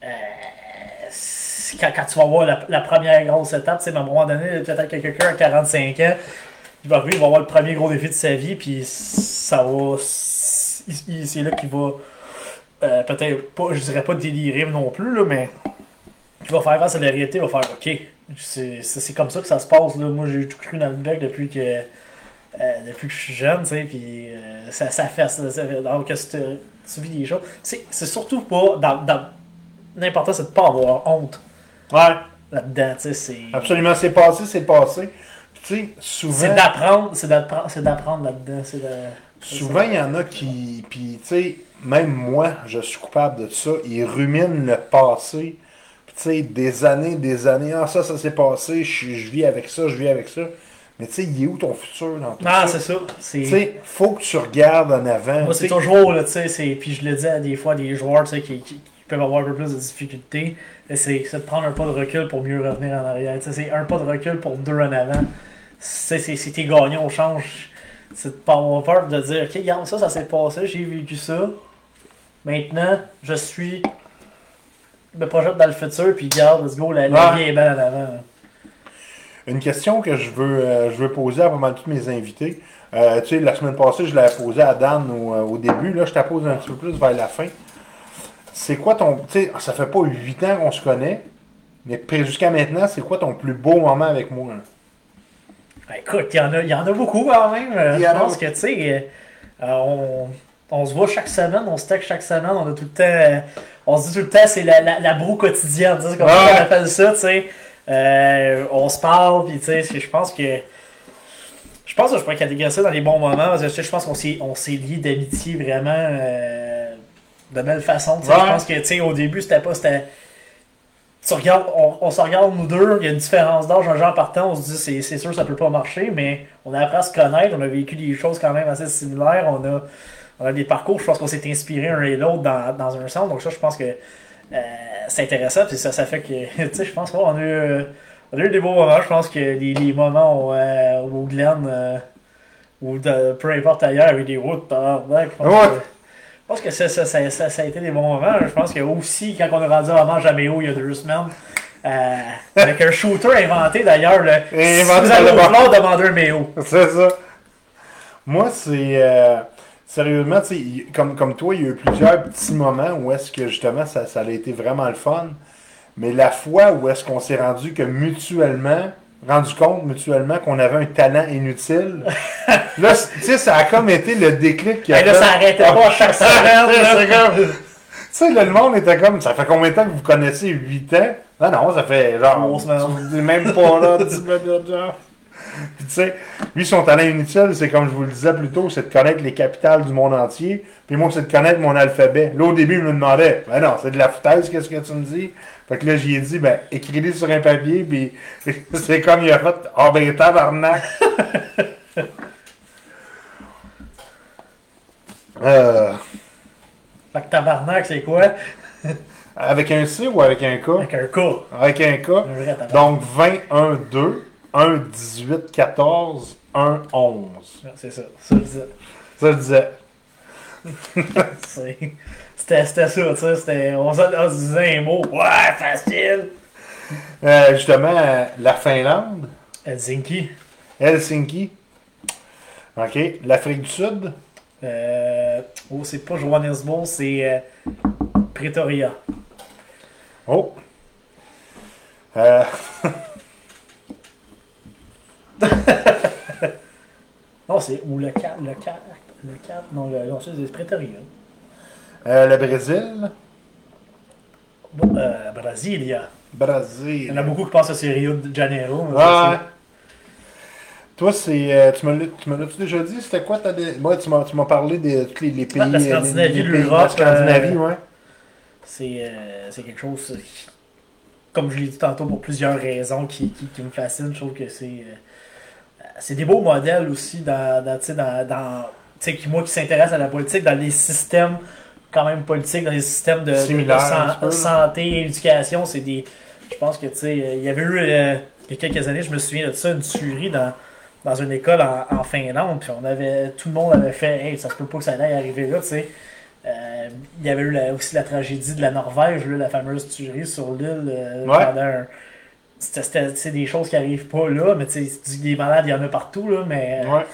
euh, c'est quand, tu vas voir la, première grosse étape, sais, à un moment donné, peut-être que quelqu'un à 45 ans, il va arriver, il va le premier gros défi de sa vie, puis ça va. il- C'est là qu'il va. euh, peut-être pas, je dirais pas délirer non plus, là, mais qui va faire face à la réalité, il va faire OK. C'est c'est- c'est comme ça que ça se passe. Là. Moi, j'ai tout cru dans le bec depuis que, euh, depuis que je suis jeune, tu sais, puis euh, ça, ça fait ça. ça fait- donc, que tu, tu vis des choses. C'est c'est surtout pas. Dans, dans, L'important, c'est de pas avoir honte Ouais. là-dedans, tu sais. c'est- Absolument, c'est passé, c'est passé. Tu sais, souvent. C'est d'apprendre, c'est d'apprendre, c'est d'apprendre là-dedans. C'est de... Souvent, il y en a qui. Puis, tu sais, même moi, je suis coupable de ça. Ils ruminent le passé. Puis, tu sais, des années, des années. Ah, ça, ça s'est passé. Je, je vis avec ça, je vis avec ça. Mais, tu sais, il est où ton futur dans tout Non, ça? c'est ça. Tu sais, faut que tu regardes en avant. Moi, c'est toujours, là, tu sais, puis je le dis à des fois des joueurs, tu sais, qui, qui- qui peuvent avoir un peu plus de difficultés, c'est de prendre un pas de recul pour mieux revenir en arrière. Tu sais, c'est un pas de recul pour deux en avant. C'est t'es gagnant, on change. C'est de pas avoir peur de dire, ok, regarde, ça, ça s'est passé, j'ai vécu ça. Maintenant, je suis. Je me projette dans le futur, puis regarde, let's go, la, la vie est belle en avant. là. Une question que je veux, euh, je veux poser à pas mal tous mes invités. Euh, tu sais, la semaine passée, je l'avais posé à Dan au, euh, au début. Là, je te la pose un petit peu plus vers la fin. C'est quoi ton. Tu sais, ça fait pas huit ans qu'on se connaît, mais jusqu'à maintenant, c'est quoi ton plus beau moment avec moi? là? Ben, écoute, il y, en a- y en a beaucoup quand même. Il y Je pense que, tu sais, euh, on, on se voit chaque semaine, on se texte chaque semaine, on a tout le temps. on se dit tout le temps, c'est la, la, la broue quotidienne, tu sais, comme Ouais. on appelle ça, tu sais. Euh, on se parle, puis tu sais, je pense que. Je pense que je pourrais catégoriser ça dans les bons moments, parce que je pense qu'on s'est on s'est liés d'amitié vraiment euh, de belle façon. Ouais. Je pense que, tu sais, au début, c'était pas. c'était tu regardes, on, on se regarde nous deux, il y a une différence d'âge, un genre partant, on se dit c'est, c'est sûr ça peut pas marcher, mais on a appris à se connaître, on a vécu des choses quand même assez similaires, on a, on a des parcours, je pense qu'on s'est inspiré un et l'autre dans, dans un sens, donc ça je pense que c'est intéressant, puis ça, ça fait que, tu sais, je pense qu'on a eu, euh, on a eu des beaux moments, je pense que les, les moments au, euh, Glen, euh, ou de, peu importe ailleurs, avec des routes, pense Ouais. je pense que ça, ça, ça, ça, a été des bons moments. Je pense que aussi, quand on a rendu à Jaméo il y a deux semaines, euh, avec un shooter inventé d'ailleurs, le si vous allez par au demandez un Méo. C'est ça. Moi, c'est. euh, sérieusement, tu comme, comme toi, il y a eu plusieurs petits moments où est-ce que justement ça, ça a été vraiment le fun. Mais la fois où est-ce qu'on s'est rendu que mutuellement, rendu compte mutuellement qu'on avait un talent inutile, là, tu sais, ça a comme été le déclic qui a Et là, fait- ça arrêtait pas chaque semaine. C'est là. comme- sais, là, le monde était comme, ça fait combien de temps que vous connaissez 8 ans? Non, non, ça fait genre. Tu- Même pas là, 10 minutes, genre. Tu sais, lui, son talent inutile, c'est comme je vous le disais plus tôt, c'est de connaître les capitales du monde entier. Puis moi, c'est de connaître mon alphabet. Là, au début, il me demandait, ben non, c'est de la foutaise, qu'est-ce que tu me dis? Fait que là, j'y ai dit, ben, écris-les sur un papier, puis c'est comme il a fait, ah ben, tabarnak. euh, Fait que tabarnak, c'est quoi? avec un C ou avec un K? Avec un K. Avec un K. Donc 20, 1, 2, 1, 18, 14, 1, 11. C'est ça. Ça, je disais. Ça, je disais. C'était ça, tu sais. c'était- On se disait un mot. Ouais, facile. Euh, justement, la Finlande, Helsinki. Helsinki. OK. L'Afrique du Sud, Euh, oh, c'est pas Johannesburg, c'est euh, Pretoria. Oh. Euh, Non, c'est. Ou le Cap. Le Cap. Le Cap. Non, le, non, c'est Pretoria. euh, le Brésil? Bon, euh, Brasilia. Il Brésil. y en a beaucoup qui pensent que c'est Rio de Janeiro. Ah, Toi, c'est. euh, tu me l'as- tu me l'as-tu déjà dit? C'était quoi? Des... Moi, tu m'as parlé de tous les, les pays. Ah, la Scandinavie, l'Europe, La Scandinavie, ouais. C'est euh, c'est quelque chose, comme je l'ai dit tantôt, pour plusieurs raisons qui, qui, qui me fascinent. Je trouve que c'est euh, c'est des beaux modèles aussi dans, dans, tu sais, dans, dans tu sais, qui, moi qui s'intéresse à la politique, dans les systèmes quand même politiques, dans les systèmes de, san- santé, éducation, c'est des. Je pense que tu sais, euh, il y avait eu euh, il y a quelques années, je me souviens de ça, une tuerie dans, dans une école en, en Finlande, puis on avait tout le monde avait fait Hey, ça se peut pas que ça aille arriver là, tu sais. Euh, il y avait eu la- aussi la tragédie de la Norvège, là, la fameuse tuerie sur l'île euh, Ouais. pendant un- c'est des choses qui arrivent pas là, mais tu sais, des malades, il y en a partout, là, mais euh, Ouais.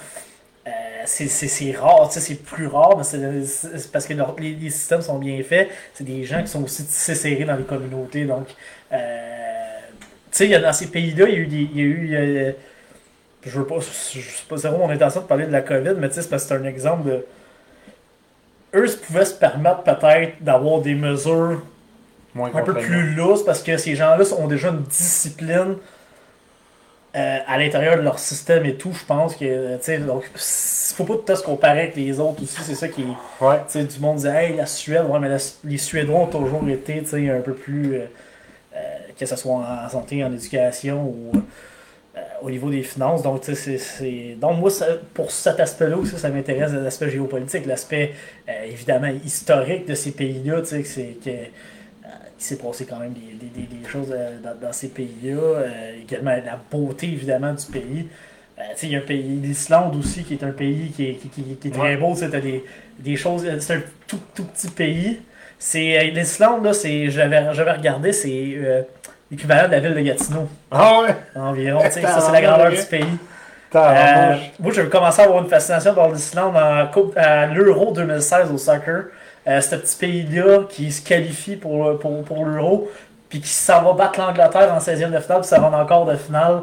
euh, c'est- rare, tu sais, c'est plus rare, mais c'est parce que leur- les, les systèmes sont bien faits. C'est des gens qui sont aussi tissés serrés dans les communautés. Donc, euh, tu sais, dans ces pays-là, il y a eu des. il y a eu, euh, je veux pas, je sais pas zéro mon intention de parler de la COVID, mais tu sais, c'est parce que c'est un exemple de. Eux pouvaient se permettre peut-être d'avoir des mesures Moins un peu plus lousse parce que ces gens-là ont déjà une discipline euh, à l'intérieur de leur système et tout. Je pense que, euh, tu sais, donc, faut pas tout se comparer avec les autres aussi. C'est ça qui est. Ouais. Tu sais, du monde dit, hey, la Suède, ouais, mais la- les Suédois ont toujours été, tu sais, un peu plus. euh, euh, que ce soit en santé, en éducation ou au niveau des finances. Donc, tu sais, c'est-. Donc, moi, ça- pour cet aspect-là aussi, ça m'intéresse, l'aspect géopolitique, l'aspect évidemment historique de ces pays-là, tu sais, que c'est. que il s'est passé quand même des, des- des- des choses euh, dans, dans ces pays-là. Euh, également la beauté, évidemment, du pays. Euh, il y a un pays, l'Islande aussi, qui est un pays qui est, qui, qui- qui est très Ouais. beau. T'as des, des choses. C'est un tout, tout petit pays. C'est, L'Islande, là, c'est, j'avais, j'avais regardé, c'est euh, l'équivalent de la ville de Gatineau, Ah ouais? environ. Tu sais, ça, c'est la grandeur du pays. Euh, moi, j'avais commencé à avoir une fascination pour l'Islande en coupe- à l'Euro 2016 au soccer. Euh, ce petit pays-là qui se qualifie pour, pour, pour l'Euro, puis qui s'en va battre l'Angleterre en 16e de finale, puis ça va encore de finale.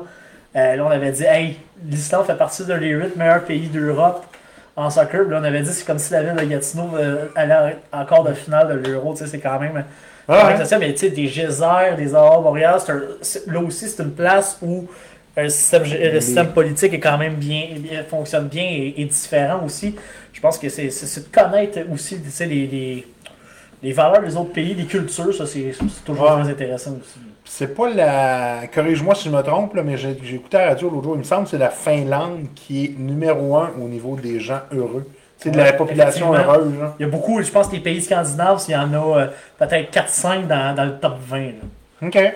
Euh, là, on avait dit, hey, l'Islande fait partie de les 8 meilleurs pays d'Europe en soccer. Puis là, on avait dit, c'est comme si la ville de Gatineau euh, allait encore de finale de l'Euro. Tu sais, c'est quand même. Ah ouais. mais tu sais, des geysers, des aurores boréales, là aussi, c'est une place où un système, le système politique est quand même bien, fonctionne bien et, et différent aussi. Je pense que c'est de connaître aussi tu sais, les, les, les valeurs des autres pays, les cultures, ça c'est toujours Ouais. très intéressant aussi. C'est pas la. Corrige-moi si je me trompe, là, mais j'ai écouté à la radio l'autre jour. Il me semble que c'est la Finlande qui est numéro un au niveau des gens heureux. C'est de la population heureuse. Là. Il y a beaucoup, je pense, que les pays scandinaves, il y en a euh, peut-être 4-5 dans, dans le top 20. là. OK.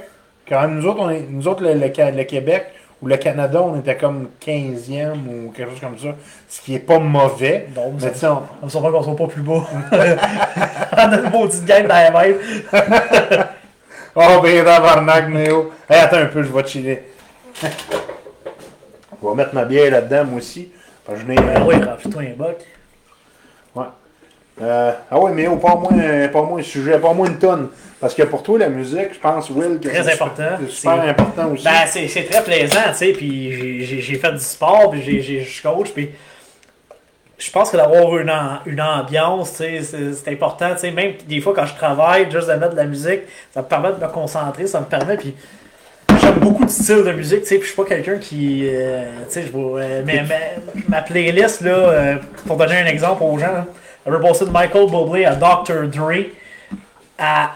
Quand même, nous autres, on est- nous autres le, le le Québec ou le Canada, on était comme 15e ou quelque chose comme ça. Ce qui est pas mauvais. Donc, Mais ça tu sais, on- on me surprend qu'on soit pas plus bas. on a une maudite game dans la même. Oh, ben, tabarnak, Néo. Hey, attends un peu, je vais chiller. Je vais mettre ma bière là-dedans, moi aussi. Parce que je n'ai- Ben oui, remplis-toi un boc. Ouais. Euh, ah ouais, mais oh, pas moins, pas moins un sujet, pas moins une tonne. Parce que pour toi, la musique, je pense, Will, que Très c'est important. Super important aussi. Ben, c'est c'est très plaisant, tu sais, puis j'ai- j'ai fait du sport, puis j'ai- j'ai- je coach, puis je pense que d'avoir une, une ambiance, tu sais, c'est c'est important. tu sais, Même des fois quand je travaille, juste de mettre de la musique, ça me permet de me concentrer, ça me permet. Puis j'aime beaucoup de styles de musique, tu sais, puis je suis pas quelqu'un qui. euh, tu sais, je euh, mais ma, ma playlist, là, euh, pour donner un exemple aux gens, là, de Michael Bublé à Dr. Dre à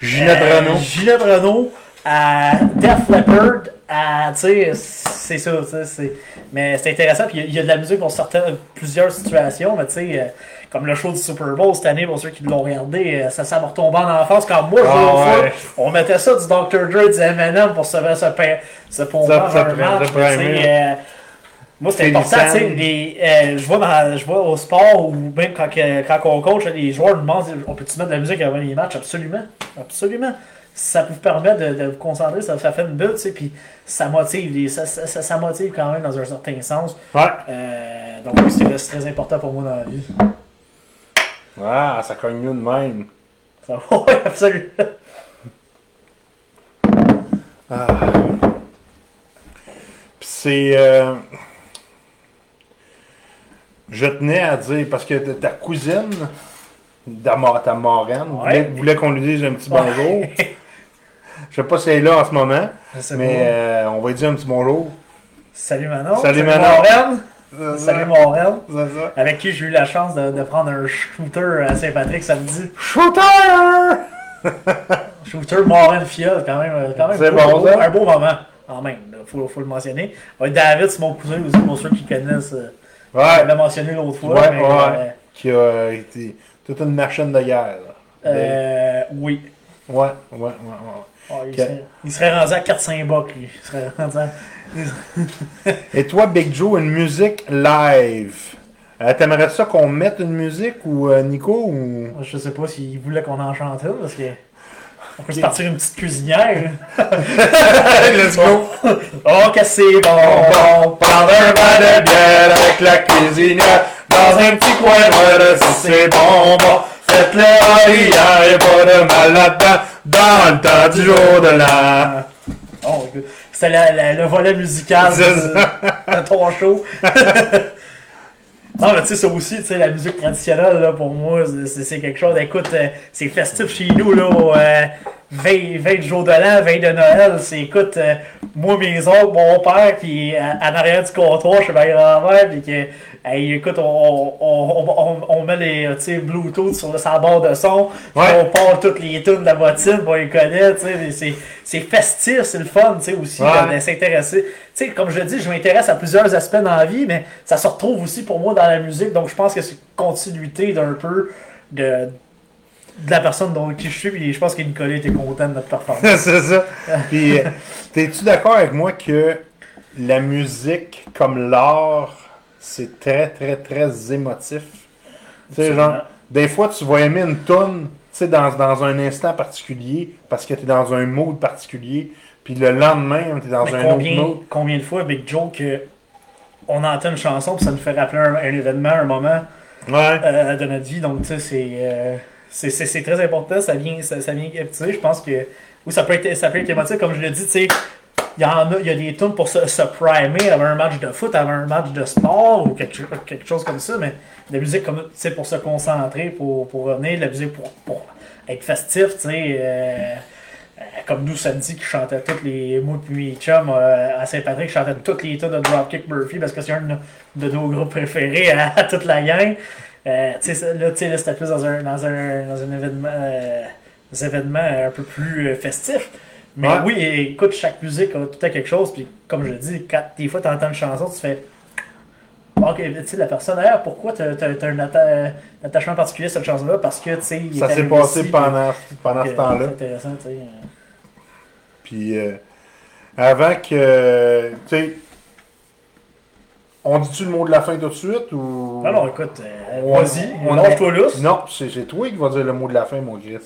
Ginette euh, Renault. Ginette Renault à Def Leppard à tu sais c'est ça tu sais, mais c'est intéressant puis il y a- il y, a de la musique pour certaines plusieurs situations mais tu sais euh, comme le show du Super Bowl cette année pour ceux qui l'ont regardé euh, ça ça m'a retombé en enfance quand moi foot, ouais. on mettait ça du Dr. Dre du Eminem pour se se, se, se prend- moi, c'est important, les, euh, je vois dans, je vois au sport ou même quand, quand on coach, les joueurs nous demandent, on peut-tu mettre de la musique avant les matchs? Absolument, absolument. Ça peut vous permettre de, de vous concentrer, ça, ça fait une bulle, tu sais, puis ça motive, ça, ça, ça- motive quand même dans un certain sens. Ouais. Euh, donc oui, c'est très important pour moi dans la vie. Ah, ça cogne mieux de même. Ouais, absolument. Ah. Puis c'est. euh, Je tenais à dire, parce que ta cousine, ta, ma- ta marraine, Ouais. voulait, voulait qu'on lui dise un petit bonjour. Ouais. Je sais pas si elle est là en ce moment, mais euh, on va lui dire un petit bonjour. Salut Manon. Salut, Manon. Manon. Salut Montréal. Avec qui j'ai eu la chance de, de prendre un shooter à Saint-Patrick samedi. Shooter! Shooter Morin Fiat, quand même, euh, quand même C'est beau- bon, beau- ça? un beau moment. En même, il faut, faut le mentionner. David, c'est mon cousin aussi, pour ceux qui connaissent. euh, Ouais, l'ai mentionné l'autre fois. Ouais, mais, ouais. euh, qui a été toute une machine de guerre. là. euh, oui. Ouais, ouais, ouais, ouais. Il, serait, il serait rendu à 4-5 bucks, lui. Il serait rendu à... Et toi, Big Joe, une musique live. Euh, T'aimerais ça qu'on mette une musique ou euh, Nico ou? Je sais pas s'il voulait qu'on en chante une, parce que. On peut se partir une petite cuisinière. Let's go! oh, que c'est bon! On prend un verre de bière avec la cuisinière dans un petit coin de c'est bon, bon. Faites-le en hier, y'a pas de mal là-dedans, dans le temps du jour de l'an. Oh, la- le volet musical C'est de, de ton show. Non, mais tu sais, ça aussi, tu sais, la musique traditionnelle, là, pour moi, c'est quelque chose. Écoute, euh, c'est festif chez nous, là, euh, 20, 20 jours de l'an, 20 de Noël. C'est, écoute, euh, moi, mes oncles, mon père, qui est à- en arrière du comptoir chez ma grand-mère, puis que, hey, écoute, on, on, on, on, met les, euh, tu sais, Bluetooth sur le sa barre de son, Ouais. on part toutes les tunes de la bottine, on les connaît, tu sais, mais c'est, c'est festif, c'est le fun, tu sais, aussi, Ouais. de, s'intéresser. Tu sais, comme je le dis, je m'intéresse à plusieurs aspects dans la vie, mais ça se retrouve aussi pour moi dans la musique, donc je pense que c'est une continuité d'un peu de, de la personne dont qui je suis, puis je pense que Nicolas était content de notre performance. c'est ça. Puis, euh, t'es-tu d'accord avec moi que la musique, comme l'art, c'est très, très, très émotif? Tu sais, genre, des fois, tu vas aimer une tonne, tu sais, dans, dans un instant particulier, parce que t'es dans un mood particulier, puis le lendemain, t'es dans Mais un combien, autre mood. combien de fois, Big Joe, que on entend une chanson, puis ça nous fait rappeler un, un événement, un moment Ouais. euh, de notre vie, donc tu sais, c'est, euh, c'est, très important, ça vient, ça, ça vient captiver, je pense que, oui, ça peut être, ça peut être émotif, comme je l'ai dit, tu sais, il y a, y a des tunes pour se, se primer avant un match de foot, avant un match de sport, ou quelque, quelque chose comme ça, mais de la musique comme, pour se concentrer, pour, pour revenir, de la musique pour, pour être festif, tu sais, euh, euh, comme nous samedi qui chantait toutes les moi puis mes chums euh, à Saint-Patrick chantait toutes les tunes de Dropkick Murphy parce que c'est un de, nos- groupes préférés à, toute la gang. Euh, tu sais, là, c'était plus dans un, dans un, dans un événement, des événements un peu plus festifs. Mais Ouais. oui, écoute, chaque musique a tout à quelque chose. Puis comme je dis, quand des fois tu entends une chanson, tu fais Ok, tu sais, la personne, Ah, pourquoi tu as, un atta- un attachement particulier à cette chanson-là? Parce que, tu sais, Ça est s'est passé ici, pendant, pendant ce temps-là. C'est intéressant, tu sais. Puis euh, avant que. Tu sais. On dit-tu le mot de la fin tout de suite ou? Non, non, écoute, euh, On- vas-y, on- lâche-toi lousse. Non, c'est c'est toi qui vas dire le mot de la fin, mon Chris.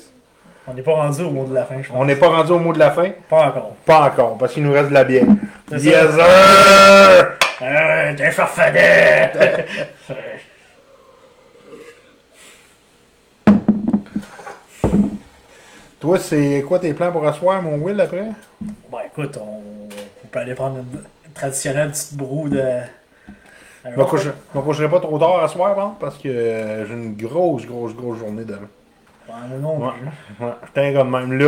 On n'est pas rendu au mot de la fin, je pense. On n'est pas rendu au mot de la fin? Pas encore. Pas encore, parce qu'il nous reste de la bière. Yes, sir! Euh, t'es farfadet! Toi, c'est quoi tes plans pour asseoir, mon Will, après? bon, écoute, on, on peut aller prendre une, traditionnelle petite broue de. Je je me coucherai pas trop tard à soir, bon, parce que j'ai une grosse, grosse, grosse journée demain. Ouais, non Ouais. Ouais, putain, comme même. Là,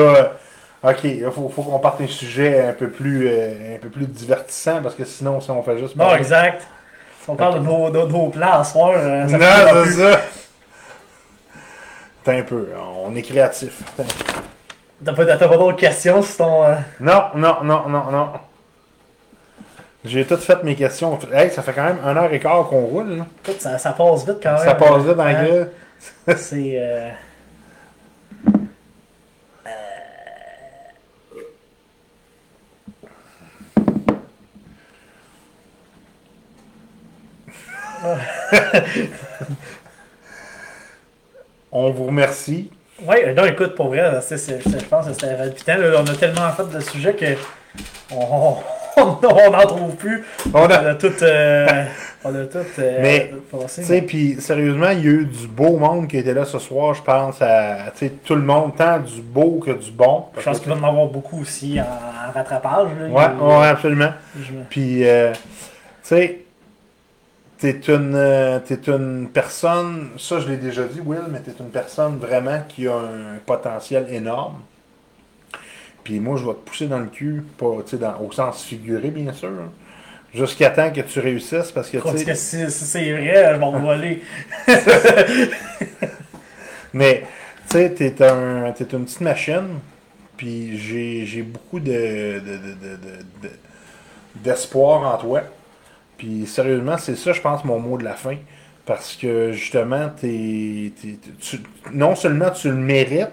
euh, ok, il faut, faut qu'on parte un sujet un peu plus, euh, un peu plus divertissant, parce que sinon, si on fait juste Non, exact. Si on parle de nos, de nos plans à soir, euh, ça Non, c'est ça. T'es un peu, on est créatif. T'as pas, pas d'autres questions sur ton. euh, Non, non, non, non, non. J'ai tout fait mes questions. Hey, ça fait quand même un heure et quart qu'on roule. là. Écoute, ça, ça passe vite quand même. Ça passe vite dans la Hein? gueule. C'est. On vous remercie. Ouais, euh, non, écoute, pour vrai, je pense que c'était palpitant. On a tellement fait de sujets que. On, on, on en trouve plus. On On a- a tout. euh, on a tout. euh, Mais. Tu sais, puis sérieusement, il y a eu du beau monde qui était là ce soir. Je pense à tout le monde, tant du beau que du bon. Je pense qu'il va en avoir beaucoup aussi en, en rattrapage. là. Ouais, ouais, absolument. Puis, euh, tu sais, t'es une, euh, t'es une personne, ça je l'ai déjà dit, Will, mais t'es une personne vraiment qui a un potentiel énorme. Puis moi, je vais te pousser dans le cul, pas, dans- au sens figuré, bien sûr, hein, jusqu'à temps que tu réussisses, parce que, Parce que si, si c'est vrai, je vais voler. Mais, tu sais, t'es un, une petite machine, puis j'ai, beaucoup de, de- de- de- de- de- d'espoir en toi. Puis, sérieusement, c'est ça, je pense, mon mot de la fin. Parce que, justement, tu- non seulement tu le mérites,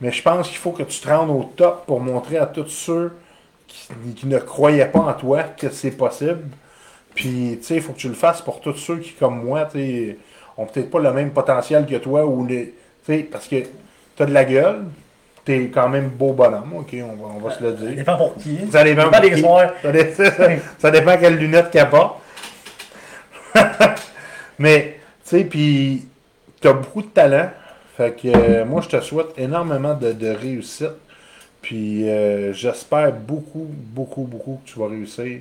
mais je pense qu'il faut que tu te rendes au top pour montrer à tous ceux qui, ne croyaient pas en toi que c'est possible. Puis, tu sais, il faut que tu le fasses pour tous ceux qui, comme moi, tu ont peut-être pas le même potentiel que toi ou les. Tu parce que t'as de la gueule, t'es quand même beau bonhomme, ok, on va, on va se le Ça dire. dépend pour qui. Ça dépend pour des qui. Ça, dé- ça- ça dépend quelle lunette qu'elle porte. Mais, tu sais, puis t'as beaucoup de talent. Fait que euh, moi, je te souhaite énormément de, de réussite. Puis euh, j'espère beaucoup, beaucoup, beaucoup que tu vas réussir.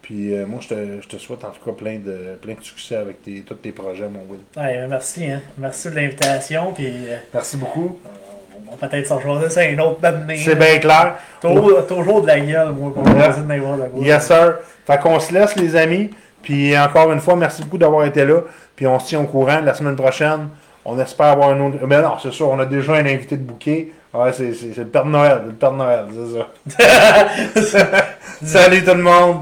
Puis euh, moi, je te, je te souhaite en tout cas plein de, plein de succès avec tes, tous tes projets, mon Will. Ouais, merci, hein. Merci de l'invitation. Puis euh, Merci beaucoup. Peut-être s'en rejoindre ça une autre année. C'est bien clair. Toujours, toujours de la gueule, moi, pour Ouais. de n'importe quoi. Yes, sir. Fait qu'on se laisse, les amis. Puis encore une fois, merci beaucoup d'avoir été là. Puis on se tient au courant la semaine prochaine. On espère avoir un autre. Mais non, c'est sûr, on a déjà un invité de bouquet. Ouais, c'est c'est- c'est le Père Noël. Le Père Noël, c'est ça. Salut tout le monde!